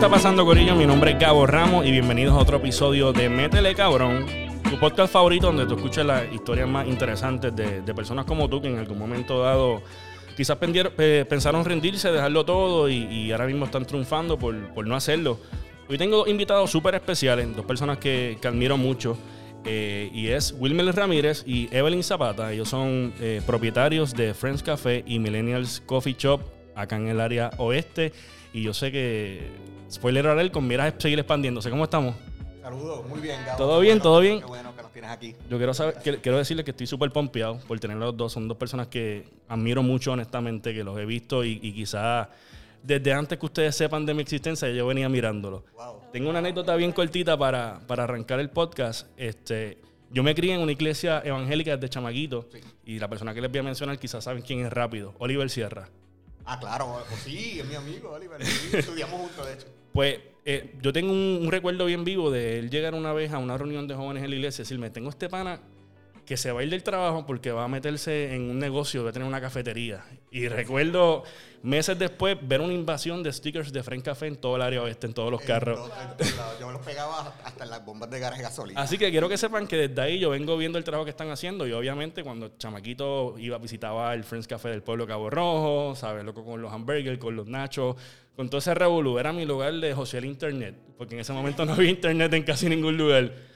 está pasando, Corillo? Mi nombre es Gabo Ramos y bienvenidos a otro episodio de Métele Cabrón, tu podcast favorito donde tú escuchas las historias más interesantes de, personas como tú que en algún momento dado quizás pensaron rendirse, dejarlo todo y, ahora mismo están triunfando por, no hacerlo. Hoy tengo dos invitados súper especiales, dos personas que, que admiro mucho. eh, y es Wilmer Ramírez y Evelyn Zapata. Ellos son eh, propietarios de Friends Café y Millennials Coffee Shop acá en el área oeste. Y yo sé que, spoiler alert, con miras a seguir expandiéndose. ¿Cómo estamos? Saludos, muy bien, Gabo. ¿Todo bien? bueno, ¿Todo bien? Qué bueno que nos tienes aquí. Yo quiero saber, que- quiero decirles que estoy súper pompeado por tener los dos. Son dos personas que admiro mucho, honestamente, que los he visto y, y quizás desde antes que ustedes sepan de mi existencia, yo venía mirándolos. Wow. Tengo una anécdota bien cortita para, para arrancar el podcast. Este, yo me crié en una iglesia evangélica desde chamaquito y la persona que les voy a mencionar quizás saben quién es rápido, Oliver Sierra. Ah, claro, pues sí, es mi amigo Oliver. estudiamos juntos, de hecho. Pues eh, yo tengo un, un recuerdo bien vivo de él llegar una vez a una reunión de jóvenes en la iglesia y decirme, tengo este pana que se va a ir del trabajo porque va a meterse en un negocio, va a tener una cafetería. Y recuerdo meses después ver una invasión de stickers de Fren Café en todo el área oeste, en todos los En carros. Yo me los pegaba hasta en las bombas de garaje gasolina. Así que quiero que sepan que desde ahí yo vengo viendo el trabajo que están haciendo y obviamente cuando chamaquito iba visitaba el Friends Café del pueblo Cabo Rojo, ¿sabes? Loco con los hamburgers, con los nachos, con todo ese revolú. Era mi lugar de José el Internet, porque en ese momento no había Internet en casi ningún lugar.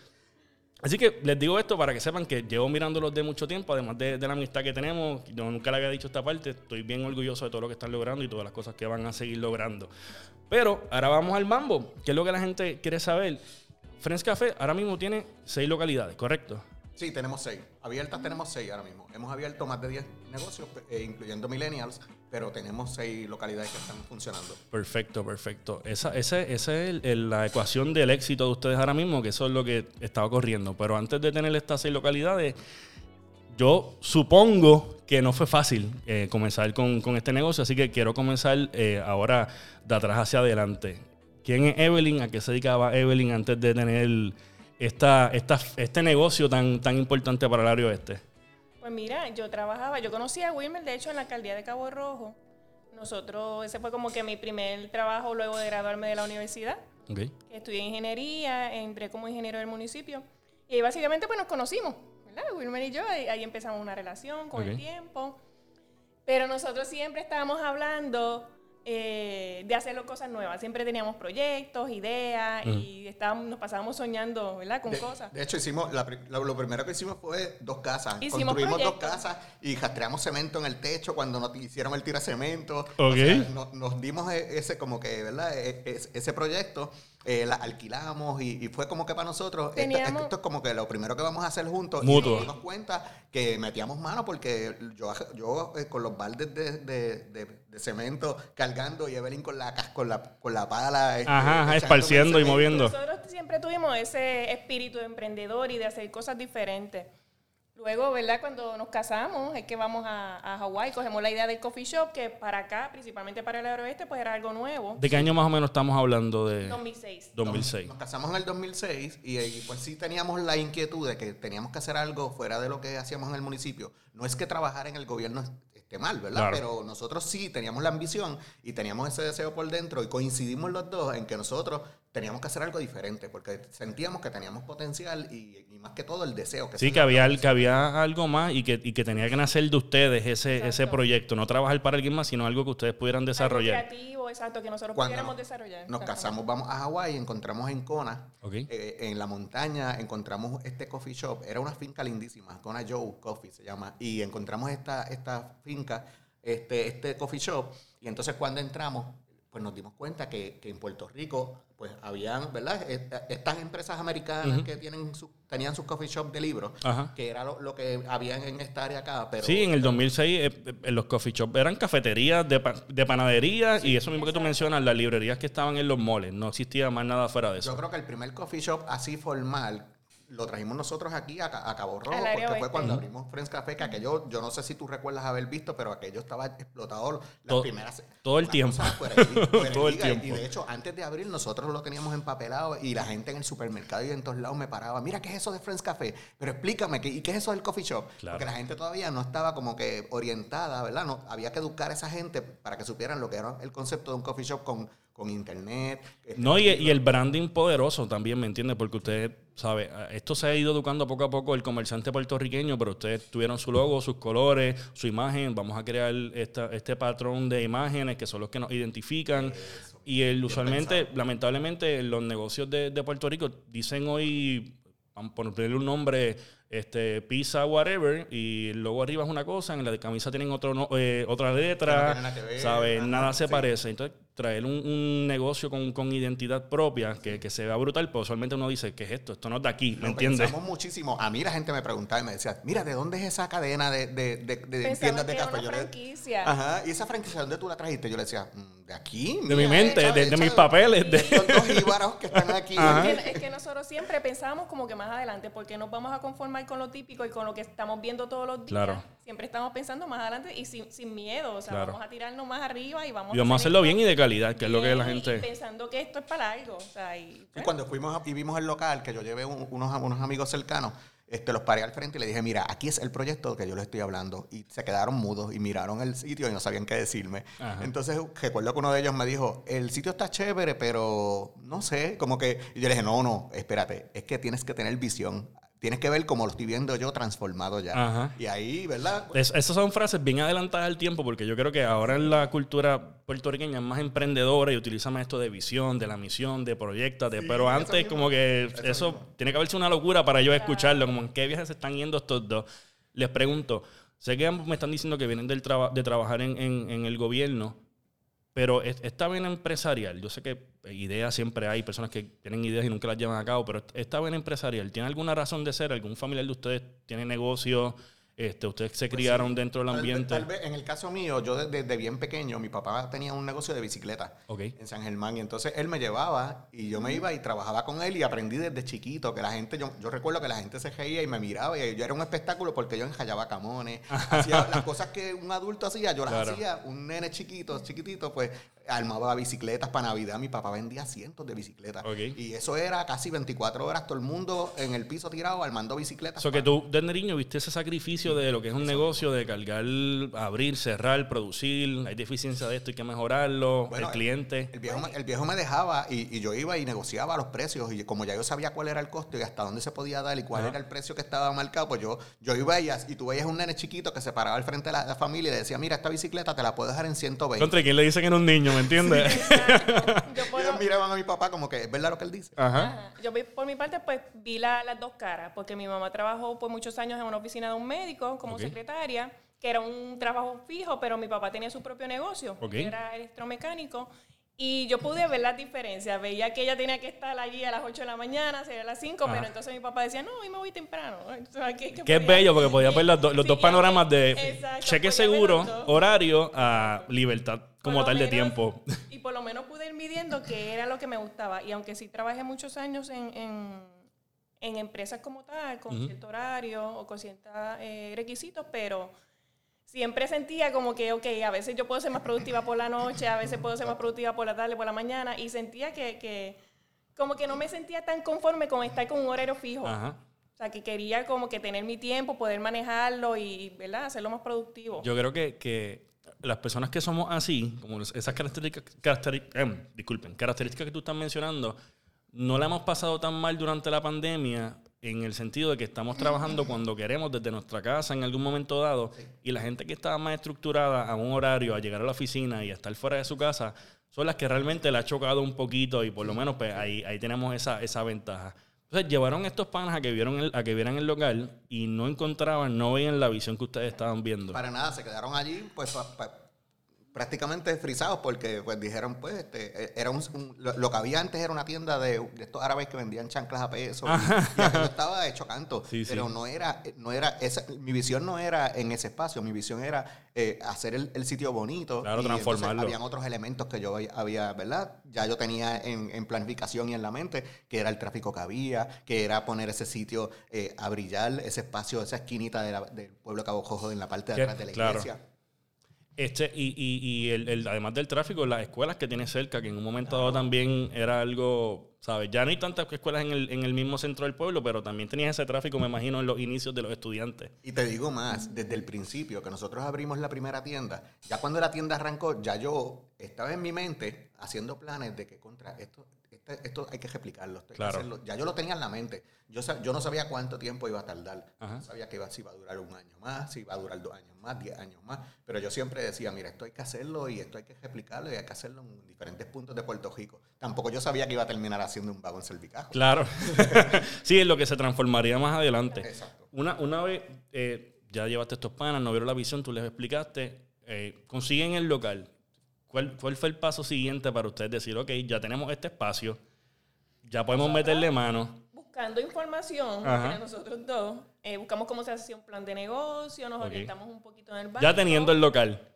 Así que les digo esto para que sepan que llevo mirándolos de mucho tiempo, además de, la amistad que tenemos. Yo nunca le había dicho esta parte. Estoy bien orgulloso de todo lo que están logrando y todas las cosas que van a seguir logrando. Pero ahora vamos al mambo, que es lo que la gente quiere saber. Friends Café ahora mismo tiene seis localidades, ¿correcto? Sí, tenemos seis. Abiertas tenemos seis ahora mismo. Hemos abierto más de 10 negocios, eh, incluyendo millennials, pero tenemos seis localidades que están funcionando. Perfecto, perfecto. Esa, ese- esa es el- el- la ecuación del éxito de ustedes ahora mismo, que eso es lo que estaba corriendo. Pero antes de tener estas seis localidades, yo supongo que no fue fácil eh, comenzar con, con este negocio, así que quiero comenzar eh, ahora de atrás hacia adelante. ¿Quién es Evelyn? ¿A qué se dedicaba Evelyn antes de tener esta, esta, este negocio tan, tan importante para el área oeste? Pues mira, yo trabajaba, yo conocí a Wilmer, de hecho, en la alcaldía de Cabo Rojo. Nosotros, ese fue como que mi primer trabajo luego de graduarme de la universidad. Ok. Estudié ingeniería, entré como ingeniero del municipio. Y ahí básicamente pues nos conocimos, ¿verdad? Wilmer y yo, ahí, ahí empezamos una relación con Ok. el tiempo. Pero nosotros siempre estábamos hablando eh, de hacer cosas nuevas. Siempre teníamos proyectos, ideas y estábamos, nos pasábamos soñando, ¿verdad? Con De, cosas. de hecho, hicimos la lo, lo primero que hicimos fue dos casas. Hicimos Construimos dos casas y rastreamos cemento en el techo cuando nos hicieron el tiracemento. Ok. O sea, no- nos dimos e- ese como que, ¿verdad? E- es- ese proyecto, eh, la alquilamos y, y fue como que para nosotros, esto, Teníamos- esto es como que lo primero que vamos a hacer juntos. Mutuo. Y nos dimos cuenta que metíamos mano porque yo, yo eh, con los baldes de, de- de- de cemento cargando y Evelyn con la, con la, con la pala. este, Ajá, esparciendo y moviendo. Nosotros siempre tuvimos ese espíritu de emprendedor y de hacer cosas diferentes. Luego, ¿verdad? Cuando nos casamos, es que vamos a, a Hawái, cogemos la idea del coffee shop, que para acá, principalmente para el oeste, pues era algo nuevo. ¿De qué año más o menos estamos hablando de 2006. 2006? Nos casamos en el 2006 y, y, pues sí teníamos la inquietud de que teníamos que hacer algo fuera de lo que hacíamos en el municipio. No es que trabajar en el gobierno mal, ¿verdad? Claro. Pero nosotros sí teníamos la ambición y teníamos ese deseo por dentro y coincidimos los dos en que nosotros teníamos que hacer algo diferente porque sentíamos que teníamos potencial y, y más que todo el deseo. Que Sí, que había, que había algo más y que, y que tenía que nacer de ustedes ese, ese Exacto. proyecto. No trabajar para alguien más, sino algo que ustedes pudieran Algo desarrollar. creativo, exacto, que nosotros Cuando pudiéramos nos- desarrollar. Nos casamos, vamos a Hawái, encontramos en Kona, Ok. eh, en la montaña, encontramos este coffee shop. Era una finca lindísima, Kona Joe Coffee se llama. Y encontramos esta, esta finca, este, este coffee shop. Y entonces cuando entramos, pues nos dimos cuenta que, que en Puerto Rico, pues habían, ¿verdad? Esta- Estas empresas americanas que tienen su- tenían sus coffee shop de libros, Ajá. que era lo, lo que habían en esta área acá. Pero, Sí, en el 2006 eh, eh, los coffee shops eran cafeterías de, pa- de panadería y eso mismo que tú mencionas, las librerías que estaban en los moles. No existía más nada fuera de Yo eso. creo que el primer coffee shop así formal lo trajimos nosotros aquí a, Ca- a Cabo Rojo, porque fue cuando abrimos Friends Café, que aquello, yo no sé si tú recuerdas haber visto, pero aquello estaba explotador las Todo- primeras... todo el tiempo. fuera de fuera Todo el liga. Y tiempo. de hecho, antes de abrir, nosotros lo teníamos empapelado y la gente en el supermercado y en todos lados me paraba, mira, ¿qué es eso de Friends Café? Pero explícame, ¿qué, ¿y qué es eso del coffee shop? Claro. Porque la gente todavía no estaba como que orientada, ¿verdad? No, había que educar a esa gente para que supieran lo que era el concepto de un coffee shop con, con internet. este, No, y, y el branding poderoso también, ¿me entiende? Porque usted sabe, esto se ha ido educando poco a poco el comerciante puertorriqueño, pero ustedes tuvieron su logo, sus colores, su imagen. Vamos a crear esta, este patrón de imágenes que son los que nos identifican. y el, usualmente, lamentablemente, los negocios de, de Puerto Rico dicen hoy, a ponerle un nombre, este, pizza, whatever, y el logo arriba es una cosa, en la de camisa tienen otro, no- eh, otra letra, tiene nada ver, ¿sabes? ajá, Nada se sí. parece. Entonces, traer un, un negocio con, con identidad propia que, que se vea brutal, pues usualmente uno dice, ¿qué es esto? Esto no es de aquí, ¿me Lo entiendes? pensamos muchísimo. A mí la gente me preguntaba y me decía, mira, ¿de dónde es esa cadena de, de, de, de tiendas de café? una Yo le- franquicia. Ajá, y esa franquicia, ¿dónde tú la trajiste? Yo le decía, "Mm, de aquí. De mi mente, de, mis papeles. De... Los dos jíbaros que están aquí. Ajá. Es que, es que nosotros siempre pensamos como que más adelante, porque nos vamos a conformar con lo típico y con lo que estamos viendo todos los días. Claro. Siempre estamos pensando más adelante y sin, sin miedo. O sea, Claro. vamos a tirarnos más arriba y vamos, Y vamos a hacer hacerlo bien y de calidad, que es lo que la gente... Y pensando que esto es para algo. O sea, y, Y pues, cuando fuimos a- y vimos el local, que yo llevé un- unos, unos amigos cercanos, este, los paré al frente y le dije, mira, aquí es el proyecto que yo les estoy hablando. Y se quedaron mudos y miraron el sitio y no sabían qué decirme. Ajá. Entonces, recuerdo que uno de ellos me dijo, el sitio está chévere, pero no sé, como que... Y yo le dije, no, no, espérate, es que tienes que tener visión. Tienes que ver como lo estoy viendo yo transformado ya. Ajá. Y ahí, ¿verdad? Es- esas son frases bien adelantadas al tiempo, porque yo creo que ahora en la cultura puertorriqueña es más emprendedora y utiliza más esto de visión, de la misión, de proyectate. Sí, pero antes, mismo. como que Eso tiene que haberse una locura para yo escucharlo, como en qué viajes se están yendo estos dos. Les pregunto, sé que ambos me están diciendo que vienen del traba- de trabajar en, en- en el gobierno, pero es- esta vena empresarial, yo sé que ideas siempre hay, personas que tienen ideas y nunca las llevan a cabo, pero esta vena empresarial, ¿tiene alguna razón de ser? ¿Algún familiar de ustedes tiene negocio? Este, ¿Ustedes se criaron sí. dentro del ambiente? Tal vez, en el caso mío, yo desde, desde bien pequeño, mi papá tenía un negocio de bicicleta. En San Germán. Y entonces él me llevaba y yo me iba y trabajaba con él y aprendí desde chiquito que la gente, yo, yo recuerdo que la gente se reía y me miraba y yo era un espectáculo porque yo enjallaba camones, hacía las cosas que un adulto hacía, yo las Claro. hacía, un nene chiquito, chiquitito, pues armaba bicicletas para Navidad, mi papá vendía cientos de bicicletas. Y eso era casi 24 horas, todo el mundo en el piso tirado armando bicicletas. So que tú desde niño viste ese sacrificio de lo que es un negocio, de cargar, abrir, cerrar, producir, hay deficiencia de esto, hay que mejorarlo, Bueno, el cliente. El viejo, me- el viejo me dejaba y, y yo iba y negociaba los precios y como ya yo sabía cuál era el costo y hasta dónde se podía dar y cuál Ajá. era el precio que estaba marcado, pues yo, yo iba y, y tú veías un nene chiquito que se paraba al frente de la, la familia y le decía, mira, esta bicicleta te la puedo dejar en 120. Contra quién le dicen que era un niño, ¿me entiendes? Yo Y por, ellos miraban a mi papá como que es verdad lo que él dice. Ajá. Ajá. Yo vi- por mi parte, pues vi la- las dos caras, porque mi mamá trabajó por muchos años en una oficina de un médico como Ok. secretaria, que era un trabajo fijo, pero mi papá tenía su propio negocio, Ok. era electromecánico. Y yo pude ver las diferencias. Veía que ella tenía que estar allí a las 8 de la mañana, sería a las 5, Ajá. pero entonces mi papá decía, no, hoy me voy temprano. Entonces, aquí- Que es podía- bello porque podía ver los, do- los Sí, dos panoramas de exacto, cheque seguro, horario, a libertad como tal de tiempo. Y por lo menos pude ir midiendo que era lo que me gustaba. Y aunque sí trabajé muchos años en, en, en empresas como tal, con Ujú. cierto horario o con ciertos eh, requisitos, pero siempre sentía como que, ok, a veces yo puedo ser más productiva por la noche, a veces puedo ser más productiva por la tarde, por la mañana, y sentía que, que como que no me sentía tan conforme con estar con un horario fijo. Ajá. O sea, que quería como que tener mi tiempo, poder manejarlo y, ¿verdad? Hacerlo más productivo. Yo creo que, que las personas que somos así, como esas características, caracteri- em, disculpen, características que tú estás mencionando, no la hemos pasado tan mal durante la pandemia en el sentido de que estamos trabajando cuando queremos desde nuestra casa en algún momento dado y la gente que estaba más estructurada a un horario, a llegar a la oficina y a estar fuera de su casa, son las que realmente la ha chocado un poquito y por lo menos pues ahí, ahí tenemos esa, esa ventaja. Entonces llevaron estos panas a que, vieron el- a que vieran el local y no encontraban, no veían la visión que ustedes estaban viendo. Para nada, se quedaron allí pues prácticamente frisados porque pues dijeron pues este, eh, era un, un- lo, lo que había antes era una tienda de, de estos árabes que vendían chanclas a peso y aquello estaba hecho canto Sí, sí. pero no era no era esa, mi visión no era en ese espacio mi visión era eh, hacer el, el sitio bonito Claro, y transformarlo. habían otros elementos que yo había verdad ya yo tenía en, en planificación y en la mente que era el tráfico que había que era poner ese sitio eh, a brillar ese espacio esa esquinita de la- del pueblo de Cabo Jojo en la parte de atrás de la claro. Este, y, y, y el, el- además del tráfico, las escuelas que tiene cerca, que en un momento dado también era algo, ¿sabes? Ya no hay tantas escuelas en el, en el mismo centro del pueblo, pero también tenías ese tráfico, me imagino, en los inicios de los estudiantes. Y te digo más, desde el principio que nosotros abrimos la primera tienda, ya cuando la tienda arrancó, ya yo estaba en mi mente haciendo planes de que contra esto, este- esto hay que replicarlo, esto hay que Claro. hacerlo. Ya yo lo tenía en la mente. Yo, yo no sabía cuánto tiempo iba a tardar. Ajá. No sabía que iba, si iba a durar un año más, si iba a durar dos años más, diez años más. Pero yo siempre decía, mira, esto hay que hacerlo y esto hay que replicarlo y hay que hacerlo en diferentes puntos de Puerto Rico. Tampoco yo sabía que iba a terminar haciendo un vago en Cervicajo. Claro. sí, en lo que se transformaría más adelante. Exacto. Una, una vez eh, ya llevaste estos panas, no vieron la visión, tú les explicaste, eh, consiguen el local. ¿Cuál, ¿Cuál fue el paso siguiente para ustedes decir, ok, ya tenemos este espacio, ya podemos meterle mano? Buscando información Ajá. entre nosotros dos, eh, buscamos cómo se hacía un plan de negocio, nos orientamos un poquito en el banco. Ya teniendo el local.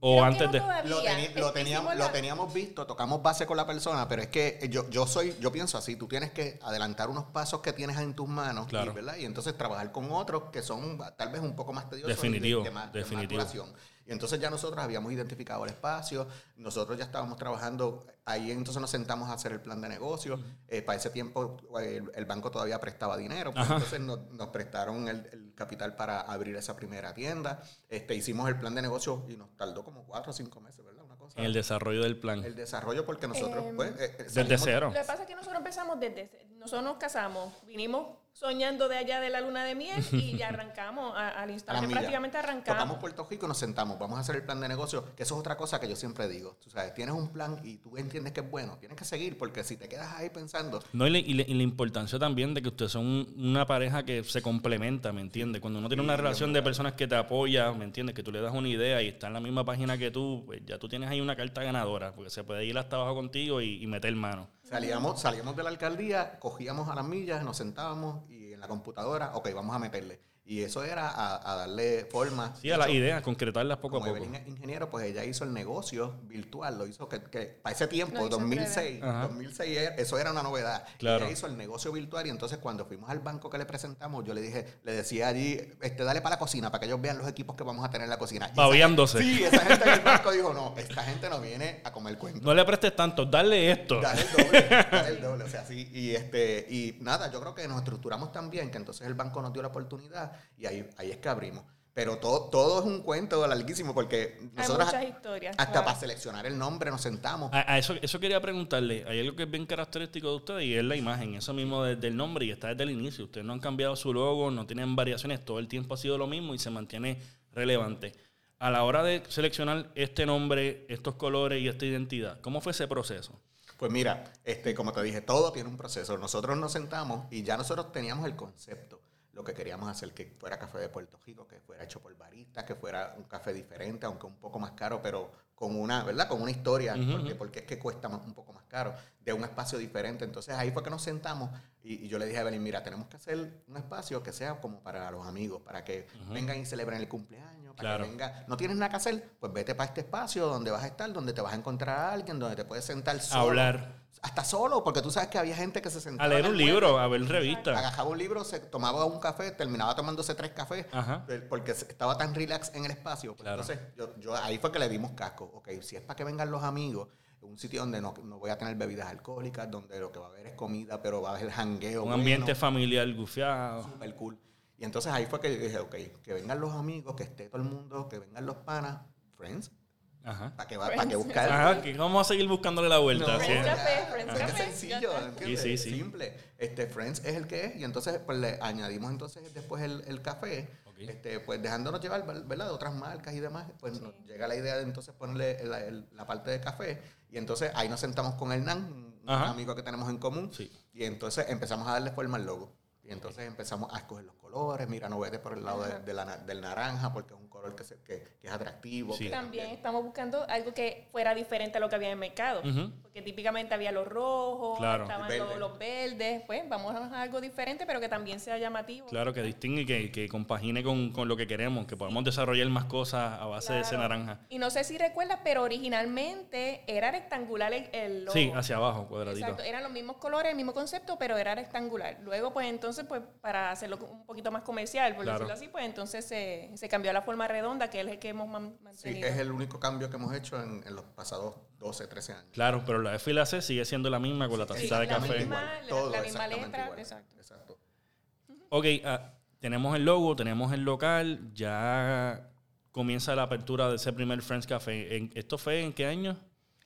O Creo antes no de... Lo, teni- lo que teníamos, lo teníamos visto, tocamos base con la persona, pero es que yo, yo soy, yo pienso así, tú tienes que adelantar unos pasos que tienes en tus manos, Claro. y, ¿verdad? Y entonces trabajar con otros que son tal vez un poco más tediosos. de- Definitivo, de más- de más definitivo. duración. Y entonces ya nosotros habíamos identificado el espacio, nosotros ya estábamos trabajando, ahí entonces nos sentamos a hacer el plan de negocio. Eh, para ese tiempo eh, el, el banco todavía prestaba dinero, pues entonces nos, nos prestaron el, el capital para abrir esa primera tienda. Este, hicimos el plan de negocio y nos tardó como cuatro o cinco meses, ¿verdad? Una cosa. En el desarrollo del plan. El desarrollo porque nosotros, Em, pues... eh, Desde cero. Lo que pasa es que nosotros empezamos desde... Nosotros nos casamos, vinimos soñando de allá de la luna de miel y ya arrancamos, a- al instante prácticamente Tocamos arrancamos. Puerto Rico y nos sentamos. Vamos a hacer el plan de negocio, que eso es otra cosa que yo siempre digo. Tú sabes, tienes un plan y tú entiendes que es bueno, tienes que seguir, porque si te quedas ahí pensando, No, y, la- y la- y la importancia también de que ustedes son un- una pareja que se complementa, ¿me entiendes? Cuando uno tiene una Sí, relación de personas que te apoyan, ¿me entiendes? Que tú le das una idea y está en la misma página que tú, pues ya tú tienes ahí una carta ganadora, porque se puede ir hasta abajo contigo y, y meter mano. Salíamos, salíamos de la alcaldía, cogíamos a las millas, nos sentábamos y en la computadora, ok, vamos a meterle. Y eso era a, a darle forma. Sí, a las ideas, concretarlas poco a como poco. Evelyn es ingeniero, pues ella hizo el negocio virtual, lo hizo que, que para ese tiempo, en 2006, Ajá. 2006, era- eso era una novedad. Claro. Ella hizo el negocio virtual y entonces cuando fuimos al banco que le presentamos, yo le dije, le decía allí, este, dale para la cocina para que ellos vean los equipos que vamos a tener en la cocina. Y esa- Babeándose. Sí, esa gente en el banco dijo, no, esta gente no viene a comer cuento. No le prestes tanto, dale esto. Dale el doble, dale el doble. O sea, sí. Y, este, y nada, yo creo que nos estructuramos tan bien que entonces el banco nos dio la oportunidad y ahí, ahí es que abrimos. Pero todo, todo es un cuento larguísimo porque Hay nosotros muchas historias. hasta claro. para seleccionar el nombre nos sentamos. A, a eso, eso quería preguntarle. Hay algo que es bien característico de ustedes y es la imagen. Eso mismo desde el nombre y está desde el inicio. Ustedes no han cambiado su logo, no tienen variaciones. Todo el tiempo ha sido lo mismo y se mantiene relevante. A la hora de seleccionar este nombre, estos colores y esta identidad, ¿cómo fue ese proceso? Pues mira, este, como te dije, todo tiene un proceso. Nosotros nos sentamos y ya nosotros teníamos el concepto. Lo que queríamos hacer, que fuera café de Puerto Rico, que fuera hecho por baristas, que fuera un café diferente, aunque un poco más caro, pero con una, ¿verdad? Con una historia, porque, porque es que cuesta más- un poco más caro, de un espacio diferente. Entonces ahí fue que nos sentamos y, y yo le dije a Evelyn, mira, tenemos que hacer un espacio que sea como para los amigos, para que vengan y celebren el cumpleaños, para Claro. que venga, no tienes nada que hacer, pues vete para este espacio donde vas a estar, donde te vas a encontrar a alguien, donde te puedes sentar solo. Hablar. Hasta solo, porque tú sabes que había gente que se sentaba. A leer un libro, a ver revistas. Agajaba un libro, se tomaba un café, terminaba tomándose tres cafés, Ajá. porque estaba tan relax en el espacio. Pues Claro. Entonces, yo, yo ahí fue que le dimos casco. Ok, si es para que vengan los amigos, un sitio donde no, no voy a tener bebidas alcohólicas, donde lo que va a haber es comida, pero va a haber jangueo. Un bueno, ambiente familiar gufiado. super cool. Y entonces ahí fue que yo dije, ok, que vengan los amigos, que esté todo el mundo, que vengan los panas, friends, Ajá. para que, va, para que buscar. Ajá, que vamos a seguir buscándole la vuelta. No, sí. Friends. Café, Friends Es que Café, sencillo. Sí, sí, sí. Simple. Este, Friends es el que es, y entonces pues le añadimos entonces después el, el café, este, pues dejándonos llevar, ¿verdad? De otras marcas y demás, pues nos llega la idea de entonces ponerle el- la parte de café, y entonces ahí nos sentamos con Hernán, un Ajá. amigo que tenemos en común, Sí. y entonces empezamos a darle forma al logo. Y entonces empezamos a escoger los colores, mira, no vete por el lado de- de la del naranja, porque es un color que, se- que, que es atractivo. Sí. que También estamos buscando algo que fuera diferente a lo que había en el mercado. Porque típicamente había los rojos, Claro. estaban los, verde. los verdes. Pues vamos a algo diferente, pero que también sea llamativo. Claro, que distingue y que, que compagine con, con lo que queremos, que podamos desarrollar más cosas a base de ese naranja. Y no sé si recuerdas, pero originalmente era rectangular el, el logo. Sí, hacia abajo, cuadradito. Exacto, eran los mismos colores, el mismo concepto, pero era rectangular. Luego, pues entonces entonces, pues, para hacerlo un poquito más comercial, por Claro. decirlo así, pues entonces se, se cambió a la forma redonda, que es el que hemos man- Sí, mantenido. es el único cambio que hemos hecho en, en los pasados 12, 13 años. Claro, pero la fila C sigue siendo la misma con la Sí, tacita de la café. misma. la- Todo la misma exactamente letra, igual. exacto. Exacto. Ok, ah, tenemos el logo, tenemos el local, ya comienza la apertura de ese primer Friends Café. ¿En- ¿Esto fue en qué año?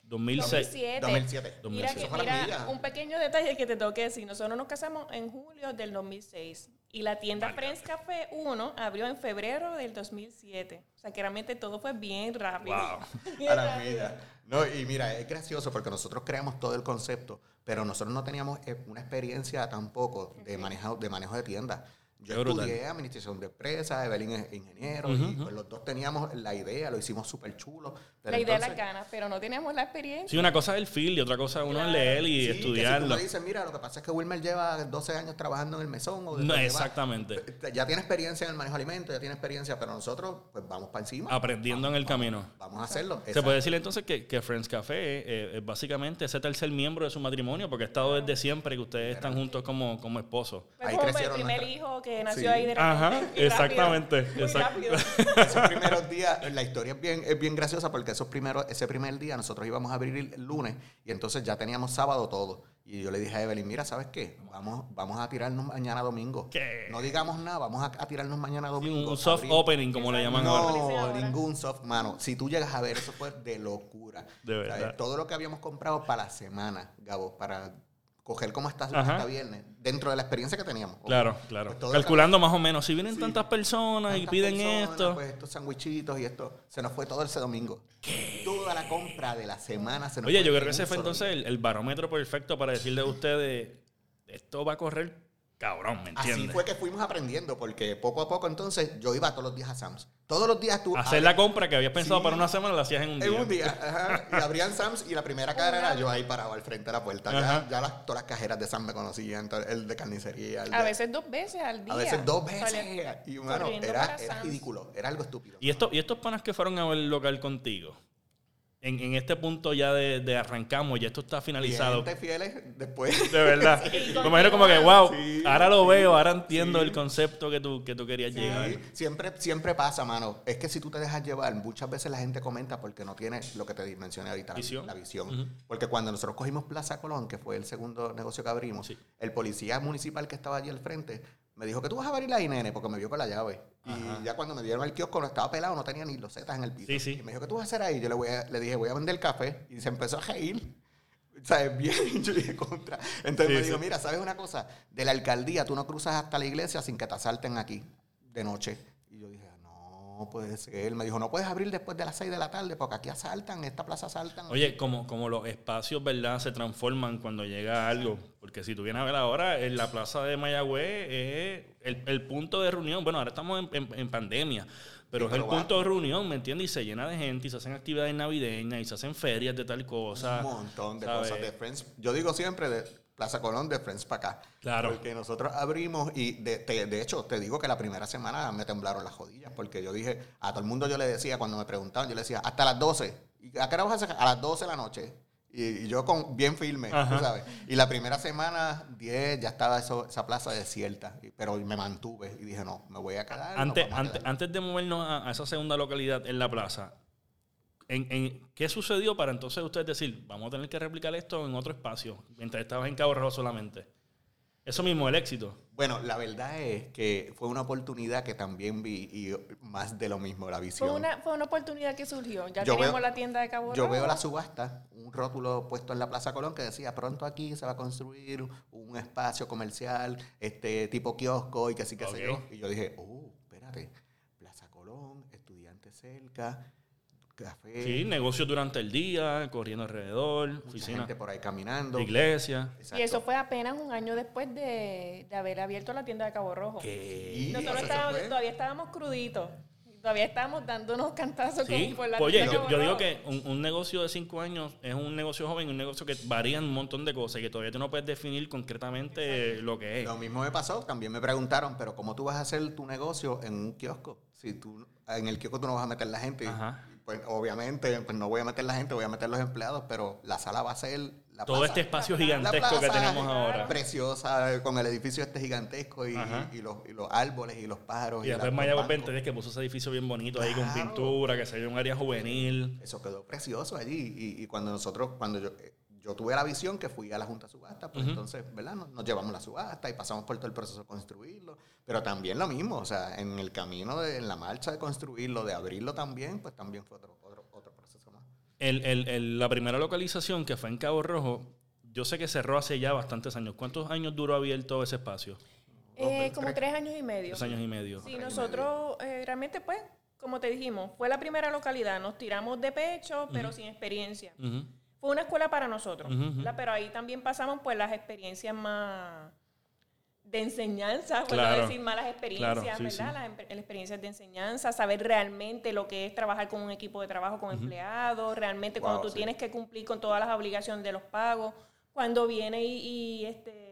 2006. 2007. 2007. Mira, que, Eso fue la mira medida. un pequeño detalle que te tengo que decir. Nosotros nos casamos en julio del 2006 y la tienda Friends Café 1 abrió en febrero del 2007. O sea, que realmente todo fue bien rápido. Wow. Bien A la rápido. vida. No, y mira, es gracioso porque nosotros creamos todo el concepto, pero nosotros no teníamos eh, una experiencia tampoco de manejo de, manejo de tiendas. Yo Qué brutal. estudié administración de empresas, Evelyn es ingeniero, y pues los dos teníamos la idea, lo hicimos súper chulo. pero La idea de las entonces- ganas, pero no teníamos la experiencia. Sí, una cosa es el feel y otra cosa es uno Claro. leer y Sí, que si tú estudiarlo. me dices, mira, lo que pasa es que Wilmer lleva 12 años trabajando en el mesón. O No, lleva- exactamente. ya tiene experiencia en el manejo de alimentos, ya tiene experiencia, pero nosotros, pues vamos para encima. Aprendiendo en el camino. Vamos a hacerlo. Se puede decir entonces que, que Friends Café eh, es básicamente ese tercer miembro de su matrimonio, porque ha estado desde siempre que ustedes están juntos como, como esposos. Ahí como el crecieron primer nuestra- hijo que nació Sí. ahí de repente. Ajá, y rápido, exactamente, muy exacto. rápido. esos primeros días, la historia es bien, es bien graciosa porque esos primeros, ese primer día nosotros íbamos a abrir el lunes y entonces ya teníamos sábado todo. Y yo le dije a Evelyn, mira, ¿sabes qué? Vamos, vamos a tirarnos mañana domingo. ¿Qué? No digamos nada, vamos a, a tirarnos mañana domingo. Un soft Abrir- opening, como le llaman ahora. No, ningún soft, mano. Si tú llegas a ver, eso fue de locura. De verdad. todo lo que habíamos comprado para la semana, Gabo, para coger como hasta, hasta viernes, dentro de la experiencia que teníamos. Claro, claro. Pues todo Calculando más o menos, si vienen Sí. tantas personas y piden personas, esto. Pues estos sandwichitos y esto. Se nos fue todo ese domingo. Toda la compra de la semana se nos Oye, fue yo creo que ese fue entonces el, el barómetro perfecto para decirle a ustedes, esto va a correr cabrón, ¿me Así entiendes? fue que fuimos aprendiendo, porque poco a poco entonces yo iba todos los días a Sam's. Todos los días tú. Hacer la compra que habías pensado Sí. para una semana la hacías en un día. En un día, ajá, y abrían Sam's y la primera cara era yo ahí parado al frente de la puerta. Ya, ya las, todas las cajeras de Sam's me conocían, el de carnicería. el A veces dos veces al día. a veces dos veces. Y bueno, era, era ridículo, era algo estúpido. ¿Y, esto, y estos panas que fueron a ver el local contigo, en, en este punto ya de, de arrancamos, ya esto está finalizado. Clientes fieles después. De verdad. Sí, Me imagino como que, wow, Sí. ahora lo veo, ahora entiendo el concepto que tú, que tú querías llegar. Siempre, siempre pasa, mano. Es que si tú te dejas llevar, muchas veces la gente comenta porque no tiene lo que te mencioné ahorita, la- Visión. la visión. Porque cuando nosotros cogimos Plaza Colón, que fue el segundo negocio que abrimos, Sí. el policía municipal que estaba allí al frente me dijo que tú vas a abrir ahí, nene, porque me vio con la llave. Y ya cuando me dieron el kiosco no estaba pelado, no tenía ni los setas en el piso. Sí, sí. Y me dijo, ¿qué tú vas a hacer ahí? Yo le, voy a- le dije, voy a vender café. Y se empezó a reír. O sea, es bien, yo dije contra. Entonces Sí, me dijo, mira, ¿sabes una cosa? De la alcaldía tú no cruzas hasta la iglesia sin que te asalten aquí de noche. No puede ser. Me dijo, no puedes abrir después de las 6 de la tarde porque aquí asaltan, esta plaza asaltan. Oye, como, como los espacios, ¿verdad? Se transforman cuando llega algo. Porque si tú vienes a ver ahora, en la plaza de Mayagüez es el, el punto de reunión. Bueno, ahora estamos en, en- en pandemia. Pero Sí, es el pero va. punto de reunión, ¿me entiendes? Y se llena de gente y se hacen actividades navideñas y se hacen ferias de tal cosa. un montón de ¿sabes? cosas de Friends. Yo digo siempre de Plaza Colón de Friends para acá. Claro. Porque nosotros abrimos y de, te- de hecho te digo que la primera semana me temblaron las jodillas porque yo dije, a todo el mundo yo le decía cuando me preguntaban, yo le decía, hasta las 12. ¿Y a qué hora vas a sacar? A las 12 de la noche. Y, y yo con bien firme, tú sabes. Y la primera semana, 10, ya estaba eso, esa plaza desierta. Pero me mantuve y dije, no, me voy a quedar. Antes, antes, quedar". antes de movernos a, a esa segunda localidad en la plaza, ¿en, en- qué sucedió para entonces ustedes decir, vamos a tener que replicar esto en otro espacio, mientras estabas en Cabo Rojo solamente? Eso mismo, el éxito. Bueno, la verdad es que fue una oportunidad que también vi y más de lo mismo, la visión. Fue una, fue una oportunidad que surgió. Ya Yo teníamos veo- la tienda de Cabo Yo Rojo. veo la subasta, un rótulo puesto en la Plaza Colón que decía, pronto aquí se va a construir un espacio comercial, este tipo kiosco y que sí que sé Ok. yo. Y yo dije, oh, espérate, Plaza Colón, estudiantes cerca, café, Sí, negocios durante el día, corriendo alrededor, mucha oficina, gente por ahí caminando. iglesia. Y eso fue apenas un año después de, de haber abierto la tienda de Cabo Rojo. Nosotros estábamos- todavía estábamos cruditos. Todavía estábamos dándonos cantazos Sí, con, por la oye, tienda de yo, Cabo yo digo Rojo. que un, un negocio de cinco años es un negocio joven, un negocio que varía un montón de cosas y que todavía tú no puedes definir concretamente lo que es. Lo mismo me pasó, también me preguntaron, pero ¿cómo tú vas a hacer tu negocio en un kiosco? Si tú en el kiosco tú no vas a meter la gente. Ajá. Pues obviamente, pues no voy a meter la gente, voy a meter los empleados, pero la sala va a ser la Todo plaza- este espacio la gigantesco que plaza tenemos ahora. Preciosa, con el edificio este gigantesco y, y los, y los árboles y los pájaros. Y después las- Mayagüez los bancos. 23 que puso ese edificio bien bonito ahí con pintura, que se ve un área juvenil. Eso quedó precioso allí. Y, y cuando nosotros, cuando yo, yo tuve la visión que fui a la Junta de Subasta, pues Ujú. entonces, ¿verdad? Nos, nos llevamos la subasta y pasamos por todo el proceso de construirlo. Pero también lo mismo, o sea, en el camino, de, en la marcha de construirlo, de abrirlo también, pues también fue otro, otro, otro proceso más. El- el- el- la primera localización que fue en Cabo Rojo, yo sé que cerró hace ya bastantes años. ¿Cuántos años duró abierto ese espacio? Eh, como tres. tres años y medio. Dos años y medio. Sí, nosotros eh, realmente, pues, como te dijimos, fue la primera localidad. Nos tiramos de pecho, pero sin experiencia. Ujú. Fue una escuela para nosotros. ¿verdad? Pero ahí también pasamos pues las experiencias más de enseñanza, por Claro. no decir malas experiencias, Claro, sí, ¿verdad? sí. Las, las experiencias de enseñanza, saber realmente lo que es trabajar con un equipo de trabajo con empleados, realmente cuando tú sí. tienes que cumplir con todas las obligaciones de los pagos, cuando viene y, y, este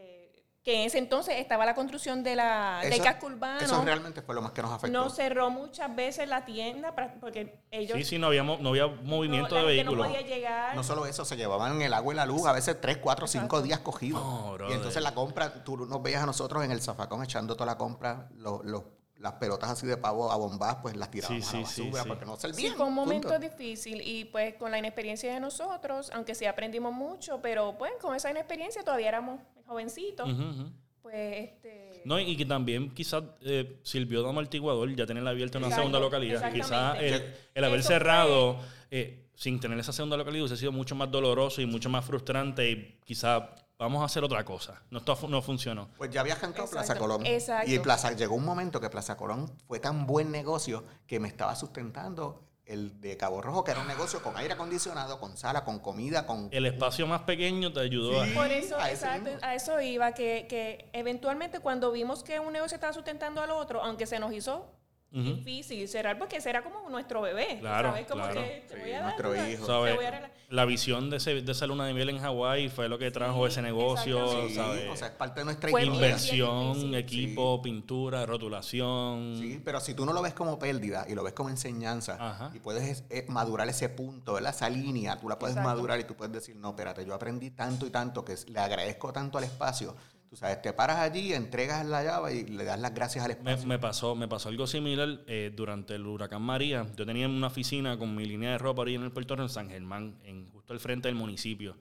que en ese entonces estaba la construcción de la, del Eso- casco urbano. Eso realmente fue lo más que nos afectó. No cerró muchas veces la tienda para- porque ellos Sí, sí, no había, no había no, movimiento de no vehículos. podía llegar. No solo eso, se llevaban el agua y la luz a veces tres, cuatro, cinco días cogidos. No, brother. y entonces la compra, tú nos veías a nosotros en el zafacón echando toda la compra, los, los- las pelotas así de pavo a bombas, pues las tirábamos Sí, a la sí, sí, basura sí. porque no Sí, servían. fue un punto. momento difícil y pues con la inexperiencia de nosotros, aunque sí aprendimos mucho, pero pues con esa inexperiencia todavía éramos jovencitos, ujú. pues este... No, y que también quizás eh, sirvió de amortiguador ya tener abierta una Exacto, segunda localidad. Quizás el, el haber Eso cerrado eh, sin tener esa segunda localidad hubiese sido mucho más doloroso y mucho más frustrante y quizás vamos a hacer otra cosa. No, no funcionó. Pues ya había arrancado Exacto, Plaza Colón. exacto. Y Plaza, llegó un momento que Plaza Colón fue tan buen negocio que me estaba sustentando el de Cabo Rojo, que era un negocio con aire acondicionado, con sala, con comida, con... El espacio más pequeño te ayudó Sí. a... Por eso, a exacto, a eso iba, que, que eventualmente cuando vimos que un negocio estaba sustentando al otro, aunque se nos hizo Difícil cerrar, porque ese era como nuestro bebé, Claro, ¿sabes? Como claro. que te Sí, voy a dar nuestro hijo. te ¿Sabes? voy a regalar. La visión de, ese- de esa luna de miel en Hawái fue lo que trajo ese negocio. Sí, ¿sabes? o sea, es parte de nuestra bien Inversión, equipo, pintura, rotulación. Sí, pero si tú no lo ves como pérdida y lo ves como enseñanza Ajá. y puedes eh, madurar ese punto, ¿verdad? esa línea, tú la puedes Exacto. madurar y tú puedes decir, no, espérate, yo aprendí tanto y tanto que le agradezco tanto al espacio. Tú sabes, te paras allí, entregas la llave y le das las gracias al Me, espacio. me pasó, me pasó algo similar eh, durante el huracán María. Yo tenía una oficina con mi línea de ropa ahí en el Puerto Rico, en San Germán, en, justo al frente del municipio.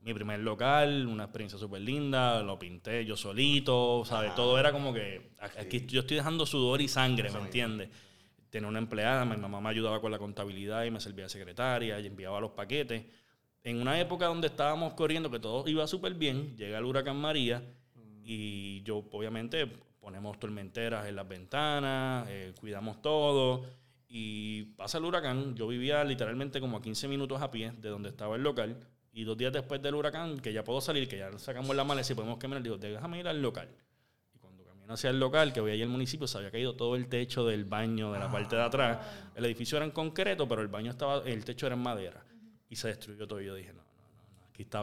Mi primer local, una experiencia súper linda, lo pinté yo solito, ¿sabes? Ajá. Todo era como que aquí yo estoy dejando sudor y sangre, Eso ¿me entiendes? Tenía una empleada, mi mamá me ayudaba con la contabilidad y me servía de secretaria y enviaba los paquetes. En una época donde estábamos corriendo, que todo iba súper bien, llega el huracán María y yo obviamente ponemos tormenteras en las ventanas, eh, cuidamos todo y pasa el huracán. Yo vivía literalmente como a 15 minutos a pie de donde estaba el local y dos días después del huracán, que ya puedo salir, que ya sacamos la maleza y podemos caminar, digo, déjame ir al local. Y cuando camino hacia el local, que voy ahí al municipio, se había caído todo el techo del baño de la parte de atrás. El edificio era en concreto, pero el baño estaba, el techo era en madera. Y se destruyó todo. Y yo dije, no,